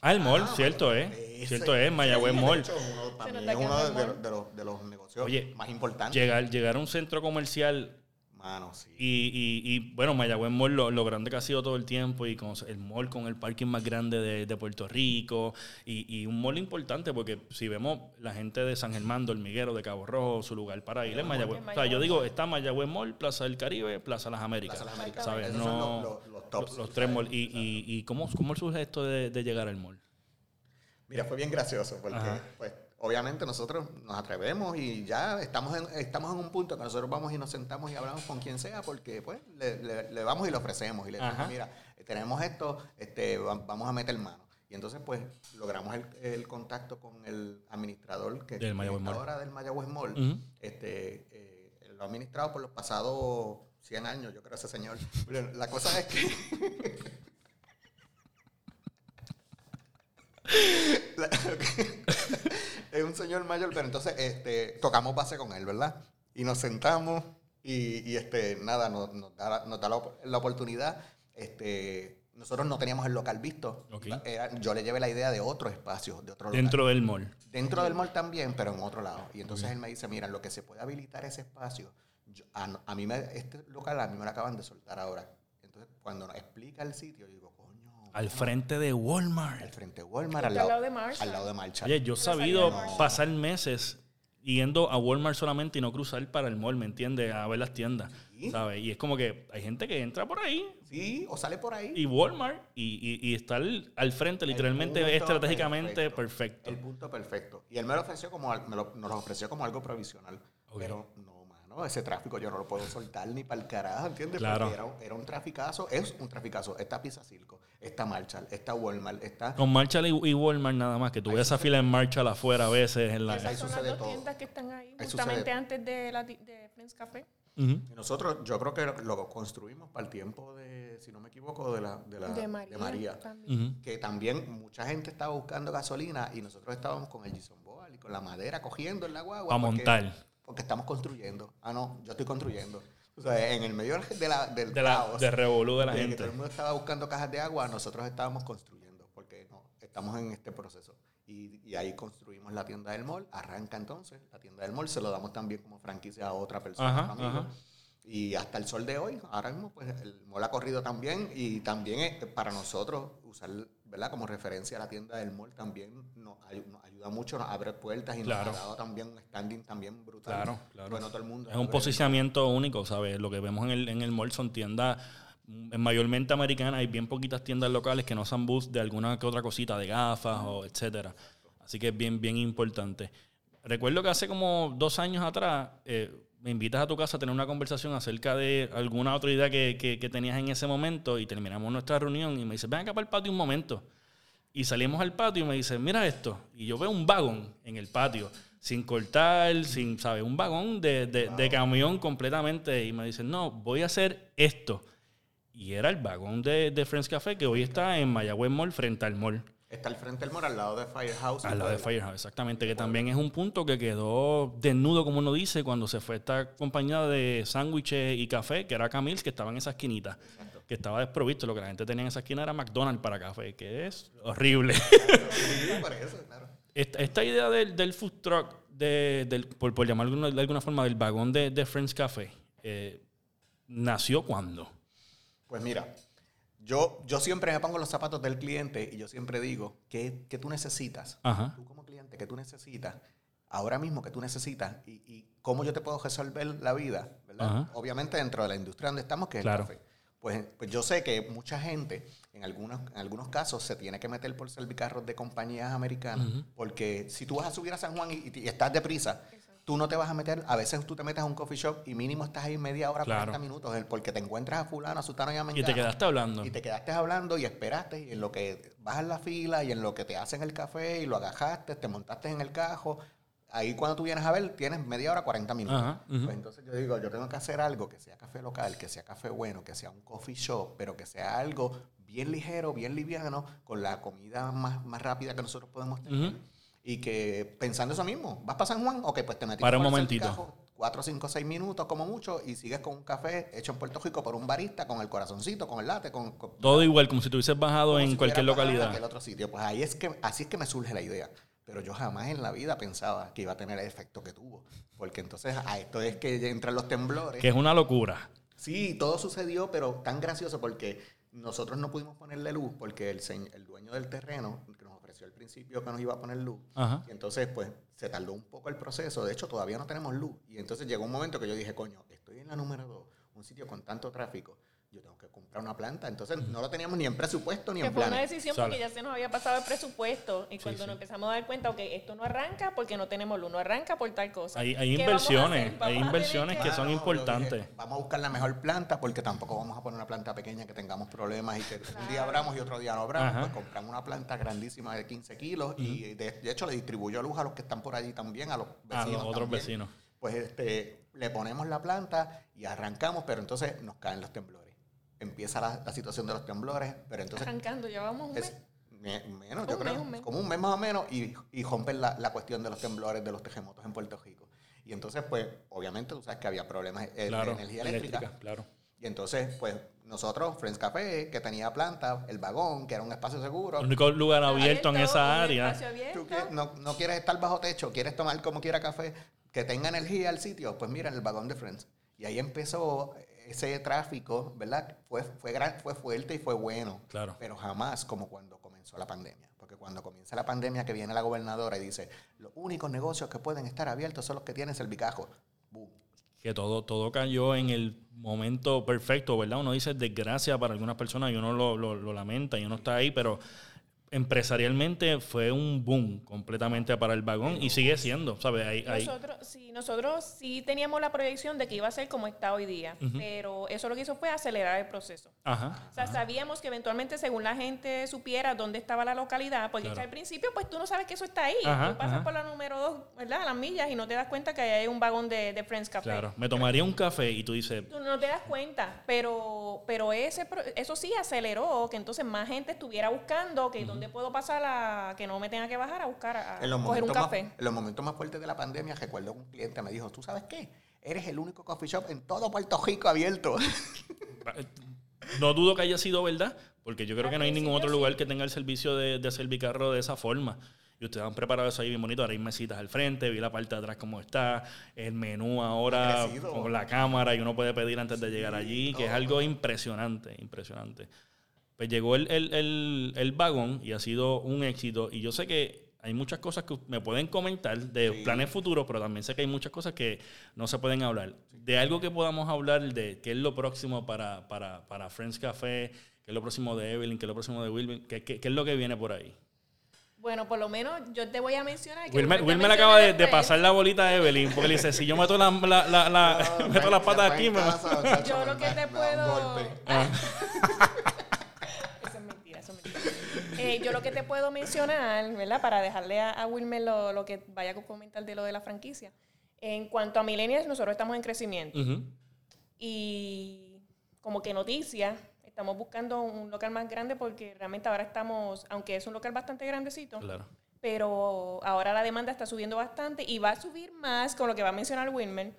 Ah, el mall, Ah, cierto ese- Cierto es, Mayagüez Mall. hecho, uno- para nos mí está es uno de, los, de los negocios Oye, más importantes. Llegar, llegar a un centro comercial Mano, sí. y, y, y, bueno, Mayagüez Mall, lo, lo grande que ha sido todo el tiempo y con el mall con el parking más grande de, de Puerto Rico y, y un mall importante porque si vemos la gente de San Germán, Dormiguero, de Cabo Rojo, su lugar para ir es Mayagüez. O sea, yo digo, está Mayagüez Mall, Plaza del Caribe, Plaza Las Américas. Plaza Las Américas. ¿Sabes? Esos No, son los- los- los tops, los, tres malls. ¿Y, y, y cómo, cómo surge esto de, de llegar al mall? Mira, fue bien gracioso porque, obviamente nosotros nos atrevemos y ya estamos en, estamos en un punto que nosotros vamos y nos sentamos y hablamos con quien sea porque, pues, le, le- le vamos y le ofrecemos y le decimos, Ajá. mira, tenemos esto, este, va- vamos a meter mano. Y entonces, pues, logramos el, el contacto con el administrador que Del ahora del Mayagüez Mall. Este, eh, lo ha administrado por los pasados 100 años, yo creo, ese señor. La cosa es que... La- es un señor mayor, pero entonces este, tocamos base con él, ¿verdad? Y nos sentamos y, y, este, nada, nos, nos da, la- nos da la, op- la oportunidad. Este, nosotros no teníamos el local visto. Era- yo le llevé la idea de otro espacio, de otro local. Dentro del mall. Dentro del mall también, pero en otro lado. Y entonces él me dice, mira, lo que se puede habilitar ese espacio, yo- a, a mí me, este local a mí me lo acaban de soltar ahora. Entonces, cuando nos explica el sitio, yo digo. Al frente de Al Walmart. frente de Walmart, al al lado, lado de Marshall. al lado de Marshall. Oye, yo he sabido pasar meses yendo a Walmart solamente y no cruzar para el mall, ¿me entiendes? A ver las tiendas, Sí. ¿sabes? Y es como que hay gente que entra por ahí Sí, o sale por ahí. y Walmart y, y, y está al, al frente, literalmente, estratégicamente perfecto. El punto perfecto. Y él me lo ofreció como, al- me lo, nos lo ofreció como algo provisional. Ok. Pero no, ese tráfico yo no lo puedo soltar ni para el carajo, ¿entiendes? Claro. Porque era, un- era un traficazo, es un traficazo. Está Pizza Circo, está Marshall, está Walmart, está... Con Marshall y, y Walmart nada más, que tú ves esa fila en Marshall afuera a veces en la... Ahí Esas son las dos todo. tiendas que están ahí, Ahí justamente sucede. antes de, la, de Friends Café. Nosotros, yo creo que lo, construimos para el tiempo de, si no me equivoco, de la, de la- de María. María. también. Ujú. Que también mucha gente estaba buscando gasolina y nosotros estábamos con el Gison Boal y con la madera cogiendo en la guagua. Montar. Porque estamos construyendo. Ah, no, yo estoy construyendo. O sea, en el medio de la, del De la caos, revolú de la de que gente. todo el mundo estaba buscando cajas de agua, nosotros estábamos construyendo, porque no, estamos en este proceso. Y, y ahí construimos la tienda del mall, arranca entonces la tienda del mall, se lo damos también como franquicia a otra persona, Ajá, amigo. Y hasta el sol de hoy, ahora mismo, pues el mall ha corrido también y también es para nosotros usar, ¿verdad? Como referencia a la tienda del mall también nos, ayu- nos ayuda mucho, nos abre puertas y Claro. nos ha dado también un standing también brutal. Claro, claro. Bueno, todo el mundo Es un posicionamiento único, ¿sabes? Lo que vemos en el, en el mall son tiendas mayormente americanas. Hay bien poquitas tiendas locales que no son bus de alguna que otra cosita, de gafas o etcétera. Así que es bien, bien importante. Recuerdo que hace como dos años atrás eh, me invitas a tu casa a tener una conversación acerca de alguna otra idea que, que- que tenías en ese momento y terminamos nuestra reunión y me dices, ven acá para el patio un momento. Y salimos al patio y me dice, mira esto. Y yo veo un vagón en el patio, sin cortar, sin, ¿sabes? Un vagón de, de- de camión completamente. Y me dice, no, voy a hacer esto. Y era el vagón de, de Friends Café que hoy está en Mayagüez Mall frente al mall. Está al frente del mall, al lado de Firehouse. Al lado de Puebla. Firehouse, exactamente. Que también es un punto que quedó desnudo, como uno dice, cuando se fue esta compañía de sándwiches y café, que era Camils, que estaba en esa esquinita. Que estaba desprovisto. Lo que la gente tenía en esa esquina era McDonald's para café, que es horrible. Sí, por eso, claro. Esta, esta idea del, del food truck, de, del, por, por llamarlo de alguna- de alguna forma, del vagón de, de Friends Café, eh, ¿nació cuándo? Pues mira, yo, yo siempre me pongo los zapatos del cliente y yo siempre digo, ¿qué, qué tú necesitas? Ajá. Tú como cliente, ¿qué tú necesitas? Ahora mismo, ¿qué tú necesitas? Y, y cómo yo te puedo resolver la vida? ¿verdad? Ajá. Obviamente dentro de la industria donde estamos, que es Claro. el café. Pues, pues yo sé que mucha gente, en algunos, en algunos casos, se tiene que meter por servicarros de compañías americanas, porque si tú vas a subir a San Juan y, y estás deprisa, tú no te vas a meter, a veces tú te metes a un coffee shop y mínimo estás ahí media hora, Claro. 40 minutos, el- porque te encuentras a fulano, a sutano y a Y te mengano. quedaste hablando. Y te quedaste hablando y esperaste y en lo que bajas la fila y en lo que te hacen el café y lo agajaste, te montaste en el cajo. Ahí cuando tú vienes a ver, tienes media hora, 40 minutos. Ajá. Pues entonces yo digo, yo tengo que hacer algo que sea café local, que sea café bueno, que sea un coffee shop, pero que sea algo bien ligero, bien liviano, con la comida más, más rápida que nosotros podemos tener. Y que pensando eso mismo, ¿vas para San Juan? Ok, pues te metes Para un momentito. Cuatro, cinco, seis minutos como mucho y sigues con un café hecho en Puerto Rico por un barista, con el corazoncito, con el latte, con, con- Todo igual, como si hubieses bajado en si cualquier en localidad. aquel otro sitio. Pues ahí es que, así es que me surge la idea. Pero yo jamás en la vida pensaba que iba a tener el efecto que tuvo. Porque entonces a esto es que entran los temblores. Que es una locura. Sí, todo sucedió, pero tan gracioso porque nosotros no pudimos ponerle luz porque el, el dueño del terreno al principio que nos iba a poner luz. Ajá. Y entonces, pues, se tardó un poco el proceso. De hecho, todavía no tenemos luz. Y entonces llegó un momento que yo dije, coño, estoy en la número 2, un sitio con tanto tráfico. Yo tengo que comprar una planta. Entonces, no lo teníamos ni en presupuesto ni Que en fue una plan. decisión Sale. porque ya se nos había pasado el presupuesto y cuando sí. nos empezamos a dar cuenta, ok, esto no arranca porque no tenemos luz, no arranca por tal cosa. Hay, hay ¿Qué vamos a inversiones, hay a inversiones que que- son Ah, no, importantes. dije, vamos a buscar la mejor planta porque tampoco vamos a poner una planta pequeña que tengamos problemas y que un día abramos y otro día no abramos. Ajá. Pues compramos una planta grandísima de 15 kilos y de, de hecho le distribuyó luz a los que están por allí también, a los A vecinos. los otros también. vecinos. Pues este, le ponemos la planta y arrancamos, pero entonces nos caen los temblores. Empieza la, la situación de los temblores, pero entonces Arrancando, llevamos un mes. es me- menos, yo Un creo, mes, un mes. como un mes más o menos, y, y rompen la, la cuestión de los temblores, de los terremotos en Puerto Rico. Y entonces, pues, obviamente tú sabes que había problemas eh, Claro, de energía eléctrica. claro. Y entonces, pues, nosotros, Friends Café, que tenía planta, el vagón, que era un espacio seguro. El único lugar abierto en esa área. espacio abierto. Tú que- no, no quieres estar bajo techo, quieres tomar como quiera café, que tenga energía el sitio, pues mira, en el vagón de Friends. Y ahí empezó ese tráfico, ¿verdad? Fue, fue, gran, fue fuerte y fue bueno. Claro. Pero jamás como cuando comenzó la pandemia. Porque cuando comienza la pandemia que viene la gobernadora y dice, los únicos negocios que pueden estar abiertos son los que tienen servicajo. Boom. que todo, todo cayó en el momento perfecto, ¿verdad? Uno dice desgracia para algunas personas y uno lo, lo- lo lamenta y uno está ahí, pero empresarialmente fue un boom completamente para el vagón y sigue siendo, ¿sabes? Ahí, ahí- Nosotros, sí, nosotros sí teníamos la proyección de que iba a ser como está hoy día, pero eso lo que hizo fue acelerar el proceso. Ajá. O sea, sabíamos que eventualmente, según la gente supiera dónde estaba la localidad, porque Claro. al principio, pues tú no sabes que eso está ahí. Ajá, tú pasas por la número dos, ¿verdad? A las millas y no te das cuenta que ahí hay un vagón de, de Friends Café. Claro. Me tomaría un café y tú dices, Tú no te das cuenta, pero, pero ese, eso sí aceleró que entonces más gente estuviera buscando que dónde puedo pasar a que no me tenga que bajar a buscar a, En los, coger un momentos más, café. en los momentos más fuertes de la pandemia, recuerdo que un cliente me dijo, ¿tú sabes qué? Eres el único coffee shop en todo Puerto Rico abierto. no dudo que haya sido verdad, porque yo creo que no hay ningún otro lugar que tenga el servicio de, de servicarro de esa forma. Y ustedes han preparado eso ahí bien bonito. Ahora hay mesitas al frente, vi la parte de atrás cómo está, el menú ahora con la cámara y uno puede pedir antes de llegar allí, que es algo impresionante, impresionante. Pues llegó el, el- el- el vagón y ha sido un éxito. Y yo sé que hay muchas cosas que me pueden comentar de Sí. planes futuros, pero también sé que hay muchas cosas que no se pueden hablar. De algo que podamos hablar de qué es lo próximo para, para, para Friends Café, qué es lo próximo de Evelyn, qué es lo próximo de Wilmer, qué, qué- qué es lo que viene por ahí. Bueno, por lo menos yo te voy a mencionar que Wilmer, Wilmer acaba de, pasar la bolita a Evelyn porque le dice, si yo meto, la, la- la- la- meto las patas aquí, me... Yo lo que te puedo- Ah, Eso es mentira, eso es mentira. Eh, yo lo que te puedo mencionar, ¿verdad? Para dejarle a, a Wilmer lo, lo que vaya a comentar de lo de la franquicia. En cuanto a millennials, nosotros estamos en crecimiento. Y como que noticia, estamos buscando un local más grande porque realmente ahora estamos, aunque es un local bastante grandecito, Claro. pero ahora la demanda está subiendo bastante y va a subir más con lo que va a mencionar Wilmer.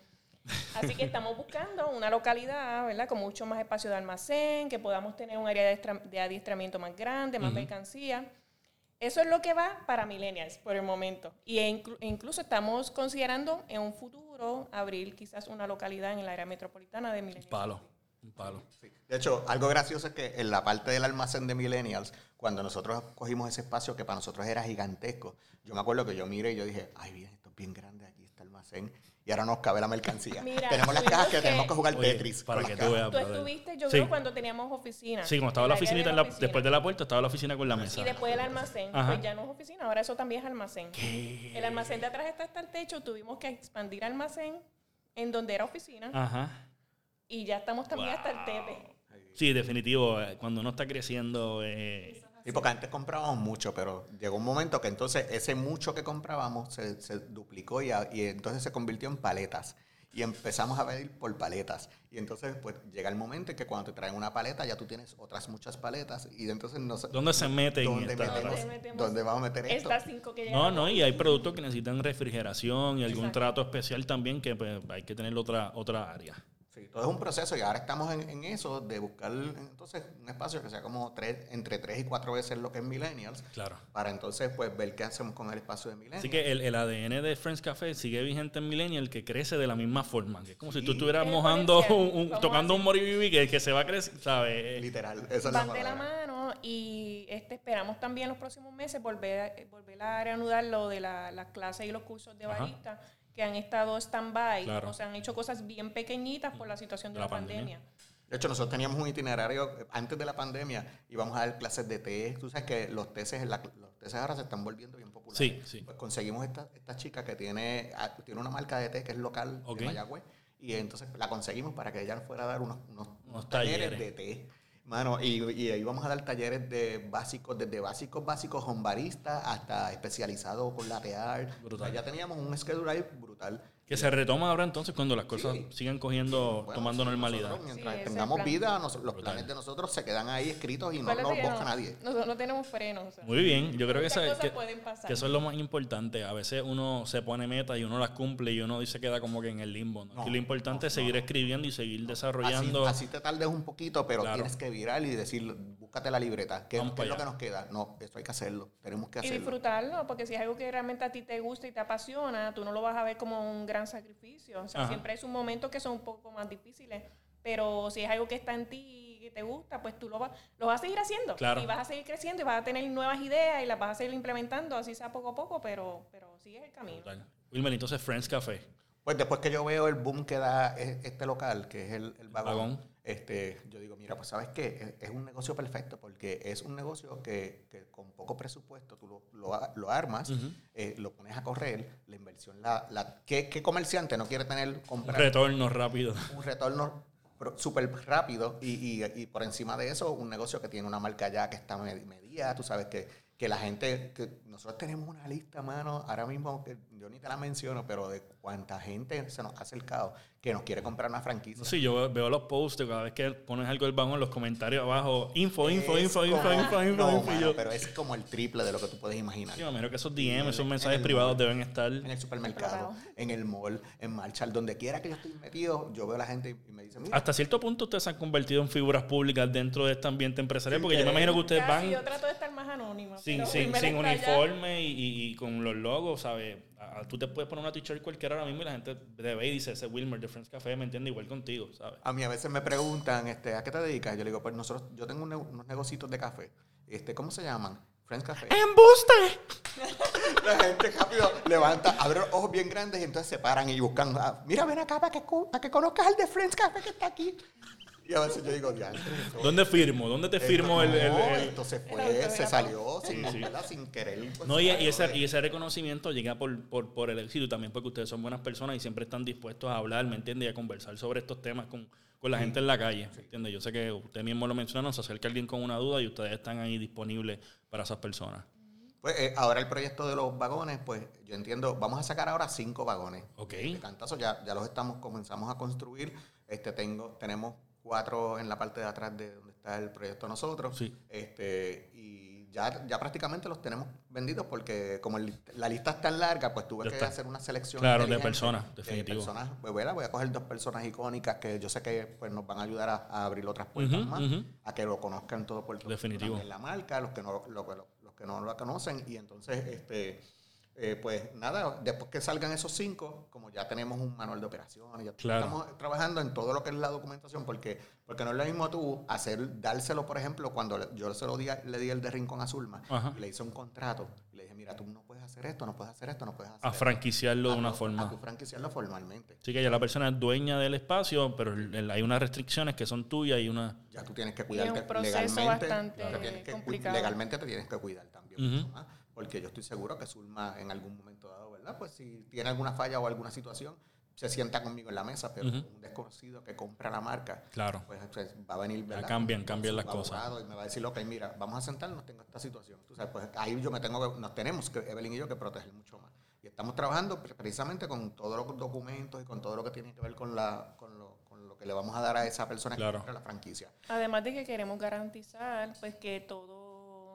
Así que estamos buscando una localidad, ¿verdad? Con mucho más espacio de almacén, que podamos tener un área de, estra- de adiestramiento más grande, más mercancía. Eso es lo que va para millennials por el momento. Y e inclu- incluso estamos considerando en un futuro abrir quizás una localidad en el área metropolitana de Un millennials. palo, un palo. Sí. De hecho, algo gracioso es que en la parte del almacén de Millennials, cuando nosotros cogimos ese espacio que para nosotros era gigantesco, yo me acuerdo que yo miré y yo dije, ay, bien, esto es bien grande, aquí está el almacén. Y ahora nos cabe la mercancía. Mira, tenemos las cajas que, que- tenemos que jugar Oye, Tetris. para que tú veas. Tú estuviste, yo Sí. creo, cuando teníamos oficina. Sí, cuando estaba la oficinita, de en la- oficina. después de la puerta, estaba la oficina con la mesa. Y después el almacén, Ajá. pues ya no es oficina, ahora eso también es almacén. El almacén de atrás está hasta el techo, tuvimos que expandir almacén en donde era oficina Ajá. y ya estamos también hasta el tepe. Sí, definitivo. eh, Cuando uno está creciendo, eh, Sí, porque antes comprábamos mucho, pero llegó un momento que entonces ese mucho que comprábamos se, se duplicó y, a- y entonces se convirtió en paletas. Y empezamos a pedir por paletas. Y entonces, pues, llega el momento en que cuando te traen una paleta, ya tú tienes otras muchas paletas. Y entonces no sé. ¿dónde se mete en ¿Dónde, esta? metemos- ¿Dónde metemos ¿Dónde vamos a meter esto? Estas cinco que No, no, y hay productos que necesitan refrigeración y algún Exacto. trato especial también que pues, hay que tener otra, otra área. Sí, todo es un proceso y ahora estamos en, en eso de buscar entonces un espacio que sea como tres, entre tres y cuatro veces lo que es Millennials. Claro. Para entonces, pues, ver qué hacemos con el espacio de Millennials. Así que el, el ADN de Friends Café sigue vigente en Millennial, que crece de la misma forma. Que es como si tú estuvieras Es mojando, un- tocando así. un moribibi que, que se va a crecer, ¿sabes? Literal, esa es la de la mano y este, esperamos también los próximos meses volver a, volver a reanudar lo de la- las clases y los cursos de Ajá. Que han estado stand-by Claro. o sea, han hecho cosas bien pequeñitas por la situación de La la, pandemia. pandemia. De hecho, nosotros teníamos un itinerario antes de la pandemia, íbamos a dar clases de té. Tú sabes que los la- los teces ahora se están volviendo bien populares. Sí, sí. Pues conseguimos esta, esta chica que tiene, ah, tiene una marca de té que es local Ok. de Mayagüez. Y entonces la conseguimos para que ella fuera a dar unos, unos, Unos talleres. talleres. de té. Mano, y, y ahí vamos a dar talleres de básicos, desde básicos, básicos, home barista, hasta especializado con latte art. Brutal. O sea, ya teníamos un schedule ahí brutal. Que se retoma ahora entonces cuando las cosas Sí. siguen cogiendo, Bueno, tomando sí, normalidad. nosotros, mientras Sí, tengamos plan. vida, nos- los planes de nosotros se quedan ahí escritos y no los busca no- nadie. Nosotros no tenemos frenos. o sea, Muy bien, yo creo que, esa- eso es lo más importante. A veces uno se pone metas y uno las cumple y uno se queda como que en el limbo. ¿no? No, y lo importante es seguir escribiendo y seguir desarrollando. Así, así te tardes un poquito, pero Claro. tienes que virar y decir, búscate la libreta. ¿Qué, qué es lo que nos queda? No, esto hay que hacerlo. Tenemos que y hacerlo. disfrutarlo, porque si es algo que realmente a ti te gusta y te apasiona, tú no lo vas a ver como un gran sacrificio. O sea, Ajá. siempre es un momento que son un poco más difíciles, pero si es algo que está en ti y que te gusta, pues tú lo, vas lo vas a seguir haciendo. Claro. Y vas a seguir creciendo y vas a tener nuevas ideas y las vas a seguir implementando, así sea poco a poco, pero, pero sigues el camino. Wilmer, entonces Friends Café. Pues después que yo veo el boom que da e- este local, que es el, el vagón, Vagón. Este, yo digo, mira, pues sabes qué, es, es un negocio perfecto porque es un negocio que, que con poco presupuesto tú lo, lo, armas, eh, lo pones a correr, la inversión, la, la, ¿qué, qué comerciante no quiere tener, Un comprar retorno rápido. un retorno súper rápido y, y- y por encima de eso un negocio que tiene una marca ya que está med- medida, tú sabes que, que la gente, que nosotros tenemos una lista, mano, ahora mismo que yo ni te la menciono, pero de cuánta gente se nos ha acercado que nos quiere comprar una franquicia. Sé, yo veo los posts cada vez que pones algo del vagón en los comentarios abajo. Info, info, Es info, info, como- info, info, no, info. y mano, yo- pero es como el triple de lo que tú puedes imaginar. Sí, me imagino que esos DM, esos en mensajes el privados mall. deben estar. En el supermercado, en el mall, en Marshall, donde quiera que yo estoy metido, yo veo a la gente y me dice, mira, Hasta cierto punto ustedes se han convertido en figuras públicas dentro de este ambiente empresarial, Sí, porque yo me imagino que ustedes Casi, van yo trato de estar más. Sin, sin, sin uniforme y, y- y con los logos, ¿sabes? A- Tú te puedes poner una t-shirt cualquiera ahora mismo y la gente te ve y dice, ese Wilmer de Friends Café me entiende igual contigo, ¿sabes? A mí a veces me preguntan, este, ¿a qué te dedicas? Yo le digo, pues nosotros, yo tengo un ne- unos negocios de café. Este, ¿Cómo se llaman? Friends Café. ¡Embuste! La gente rápido levanta, abre los ojos bien grandes y entonces se paran y buscan, ah, mira, ven acá para que, para que conozcas al de Friends Café que está aquí. Y a veces yo digo, esto- ¿Dónde firmo? ¿Dónde te firmo el, el- Esto se fue, se salió sin, Sí, sin querer. pues, No, y, ese, de- y ese reconocimiento llega por, por, por el éxito y también porque ustedes son buenas personas y siempre están dispuestos a hablar, ¿me entiendes? Y a conversar sobre estos temas con, con la gente en la calle, ¿me entiendes? Yo sé que usted mismo lo mencionó, se acerca alguien con una duda y ustedes están ahí disponibles para esas personas. Pues eh, ahora el proyecto de los vagones, pues yo entiendo, vamos a sacar ahora cinco vagones. Ok. De cantazo ya, ya los estamos, comenzamos a construir. Este tengo, tenemos cuatro en la parte de atrás de donde está el proyecto nosotros. Sí. Este, y ya, ya prácticamente los tenemos vendidos porque como el- la lista es tan larga, pues tuve Ya que está. hacer una selección. Claro, de personas, definitivo. De personas, pues, ¿verdad? Voy a coger dos personas icónicas que yo sé que pues, nos van a ayudar a, a abrir otras puertas más, a que lo conozcan todo Rico. Definitivo. también la marca, los que no, lo- los que no la conocen. Y entonces, este Eh, pues nada, después que salgan esos cinco, como ya tenemos un manual de operaciones, ya Claro. estamos trabajando en todo lo que es la documentación, porque, porque no es lo mismo tú hacer, dárselo, por ejemplo, cuando le- yo se lo di, le di el de Rincón a Zulma, Ajá. y le hice un contrato, y le dije, mira, tú no puedes hacer esto, no puedes hacer esto, no puedes hacer A esto". franquiciarlo de una forma. A franquiciarlo formalmente. Así que ya la persona es dueña del espacio, pero hay unas restricciones que son tuyas y una... Ya tú tienes que es cuidarte un proceso legalmente. bastante te tienes que legalmente te tienes que cuidar también más. Porque yo estoy seguro que Zulma en algún momento dado, ¿verdad? Pues si tiene alguna falla o alguna situación, se sienta conmigo en la mesa, pero un desconocido que compra la marca, Claro. pues, pues, va a venir, ¿verdad? cambian, Con cambian su las cosas. abogado Y me va a decir, ok, mira, vamos a sentarnos, tengo esta situación. Tú sabes, pues ahí yo me tengo que, nos tenemos que, Evelyn y yo, que proteger mucho más. Y estamos trabajando pre- precisamente con todos los documentos y con todo lo que tiene que ver con, la, con, lo, con lo que le vamos a dar a esa persona Claro. que compra la franquicia. Además de que queremos garantizar pues que todo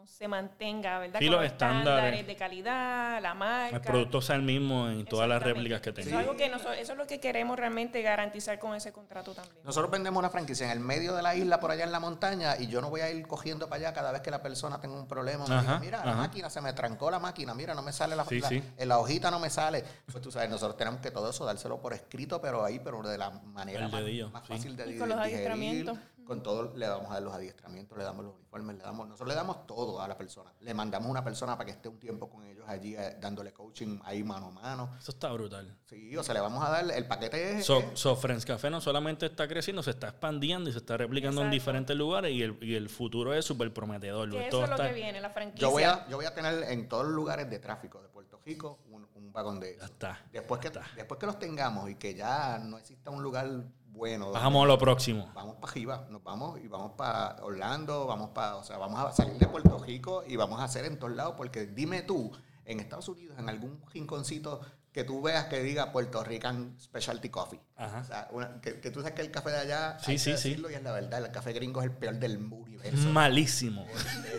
se mantenga, ¿verdad? Sí, Con los estándares. de calidad, la marca. El producto sea el mismo en todas las réplicas que Eso tenga. es algo que nosotros- eso es lo que queremos realmente garantizar con ese contrato también. Nosotros vendemos una franquicia en el medio de la isla, por allá en la montaña, y yo no voy a ir cogiendo para allá cada vez que la persona tenga un problema. Me Ajá, diga, mira, la máquina, se me trancó la máquina, mira, no me sale la, Sí, la, sí. en la hojita, no me sale. Pues tú sabes, nosotros tenemos que todo eso dárselo por escrito, pero ahí, pero de la manera más, fácil de Y con los adiestramientos. Con todo, le vamos a dar los adiestramientos, le damos los uniformes, le damos, nosotros le damos todo a la persona. Le mandamos una persona para que esté un tiempo con ellos allí, eh, dándole coaching ahí mano a mano. Eso está brutal. Sí, o sea, le vamos a dar, el paquete es... So, so Friends Café no solamente está creciendo, se está expandiendo y se está replicando en diferentes lugares y el, y el futuro es súper prometedor. Que eso es lo está- que viene, la franquicia. Yo voy, a, yo voy a tener en todos los lugares de tráfico de Puerto Rico un, un vagón de Ya eso. está. Después que, después que los tengamos y que ya no exista un lugar bueno, Bajamos a lo próximo. vamos para arriba, nos vamos y vamos para Orlando, vamos para, o sea, vamos a salir de Puerto Rico y vamos a hacer en todos lados, porque dime tú, en Estados Unidos, en algún rinconcito que tú veas que diga Puerto Rican Specialty Coffee. Ajá. O sea, una- que, que tú sabes que el café de allá, Sí, hay sí, que sí. decirlo, y es la verdad, el café gringo es el peor del universo. Malísimo.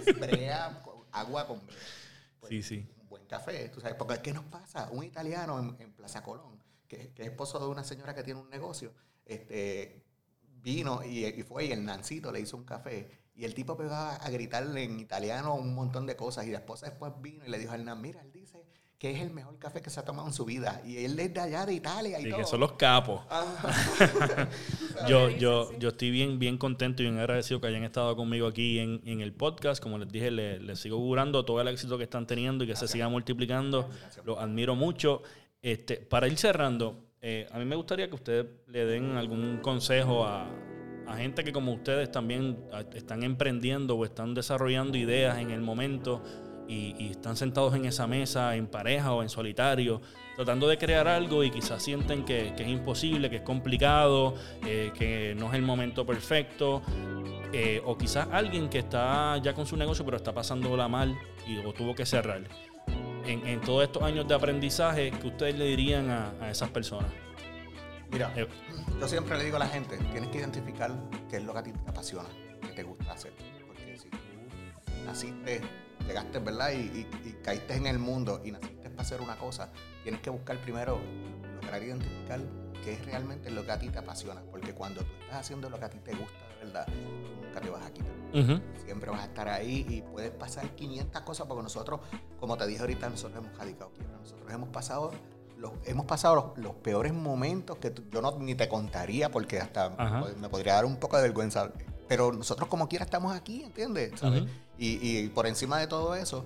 Es brea con agua con brea. Pues, Sí, sí. Un buen café, tú sabes, porque ¿qué nos pasa? Un italiano en, en Plaza Colón, que, que es esposo de una señora que tiene un negocio, este, vino y, y fue y el Nancito le hizo un café y el tipo pegaba a gritarle en italiano un montón de cosas y la esposa después vino y le dijo al Nan, mira, él dice que es el mejor café que se ha tomado en su vida y él es de allá de Italia y Sí, todo. que son los capos. Ah, Yo, yo, yo estoy bien, bien contento y bien agradecido que hayan estado conmigo aquí en, en el podcast. Como les dije, les, les sigo augurando todo el éxito que están teniendo y que se siga multiplicando. Los admiro mucho. Este, para ir cerrando, eh, a mí me gustaría que ustedes le den algún consejo a, gente que como ustedes también están emprendiendo o están desarrollando ideas en el momento y, están sentados en esa mesa en pareja o en solitario, tratando de crear algo y quizás sienten que, que es imposible, que es complicado, eh, que no es el momento perfecto, eh, o quizás alguien que está ya con su negocio pero está pasándola mal y, o tuvo que cerrar. En, en todos estos años de aprendizaje, ¿qué ustedes le dirían a, a esas personas? Mira, Eh, yo siempre le digo a la gente, tienes que identificar qué es lo que a ti te apasiona, qué te gusta hacer. Porque si tú naciste, llegaste, ¿verdad? Y, y- y caíste en el mundo y naciste para hacer una cosa, tienes que buscar primero lograr identificar qué es realmente lo que a ti te apasiona. Porque cuando tú estás haciendo lo que a ti te gusta verdad, nunca te vas a quitar. Siempre vas a estar ahí y puedes pasar 500 cosas porque nosotros, como te dije ahorita, nosotros hemos radicado quiebra. Nosotros hemos pasado los, hemos pasado los, los peores momentos que tú- yo no ni te contaría porque hasta Ajá. me podría dar un poco de vergüenza. Pero nosotros como quiera estamos aquí, ¿entiendes? ¿Sabes? Ujú. y, y por encima de todo eso,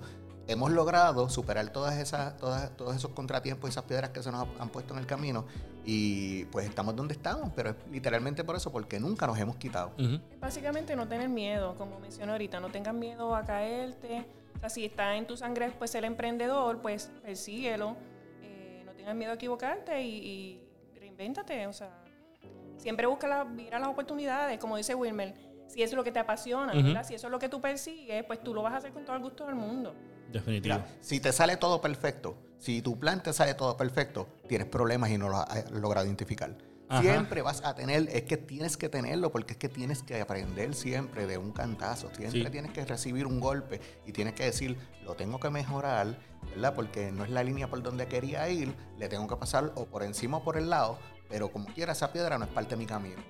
hemos logrado superar todas esas, todas, todos esos contratiempos y esas piedras que se nos han puesto en el camino. Y pues estamos donde estamos, pero es literalmente por eso, porque nunca nos hemos quitado. ujú. Básicamente no tener miedo, como mencioné ahorita, no tengas miedo a caerte. O sea, si está en tu sangre pues ser emprendedor, pues persíguelo. Eh, no tengas miedo a equivocarte y, y reinvéntate. O sea, siempre busca la, mira las oportunidades, como dice Wilmer. Si eso es lo que te apasiona. Si eso es lo que tú persigues, pues tú lo vas a hacer con todo el gusto del mundo. Definitivo. Mira, si te sale todo perfecto, si tu plan te sale todo perfecto, tienes problemas y no lo has logrado identificar. Ajá. Siempre vas a tener, es que tienes que tenerlo porque es que tienes que aprender siempre de un cantazo, siempre Sí. tienes que recibir un golpe y tienes que decir, lo tengo que mejorar, ¿verdad? Porque no es la línea por donde quería ir, le tengo que pasar o por encima o por el lado, pero como quiera esa piedra no es parte de mi camino.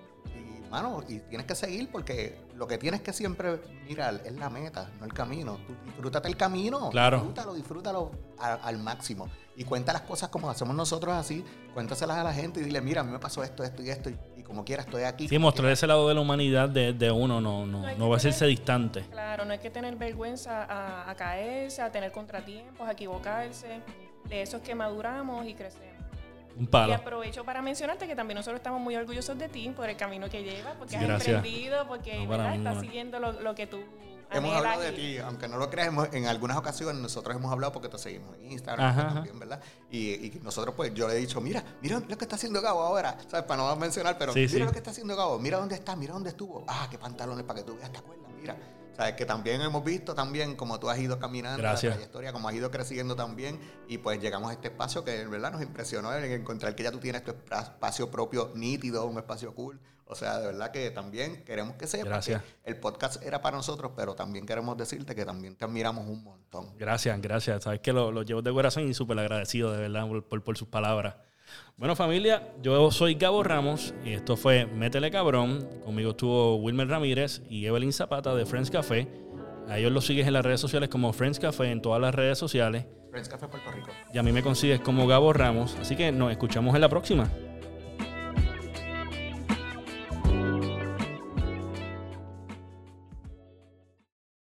Y mano, y tienes que seguir porque lo que tienes que siempre mirar es la meta, no el camino. Tú disfrútate el camino. Claro. Disfrútalo, disfrútalo a- al máximo. Y cuenta las cosas como hacemos nosotros así. Cuéntaselas a la gente y dile, mira, a mí me pasó esto, esto y esto. Y, y como quiera estoy aquí. Sí, mostrar ese lado de la humanidad de, de uno no, no, No va a hacerse distante. Claro, no hay que tener vergüenza a, a caerse, a tener contratiempos, a equivocarse. De eso es que maduramos y crecemos. Un Y aprovecho para mencionarte que también nosotros estamos muy orgullosos de ti por el camino que llevas, porque has Gracias. emprendido, porque No, estás es. siguiendo lo, lo que tú Hemos hablado de ti, aunque no lo creas, en algunas ocasiones nosotros hemos hablado porque te seguimos en Instagram Ajá, ajá. también, ¿verdad? Y, y nosotros, pues, yo le he dicho, mira, mira lo que está haciendo Gabo ahora, ¿sabes? Para no mencionar, pero Sí, mira sí. lo que está haciendo Gabo, mira dónde está, mira dónde estuvo. Ah, qué pantalones para que tú veas, ¿te acuerdas? Mira. ¿Sabes? Que también hemos visto también como tú has ido caminando, Gracias. la trayectoria, como has ido creciendo también. Y pues llegamos a este espacio que, ¿verdad? Nos impresionó en encontrar que ya tú tienes tu espacio propio nítido, un espacio cool. O sea, de verdad que también queremos que sepas Gracias. que el podcast era para nosotros, pero también queremos decirte que también te admiramos un montón. Gracias, gracias. Sabes que lo, lo llevo de corazón y súper agradecido, de verdad, por, por- por sus palabras. Bueno, familia, yo soy Gabo Ramos y esto fue Métele Cabrón. Conmigo estuvo Wilmer Ramírez y Evelyn Zapata de Friends Café. A ellos los sigues en las redes sociales como Friends Café en todas las redes sociales. Friends Café Puerto Rico. Y a mí me consigues como Gabo Ramos. Así que nos escuchamos en la próxima.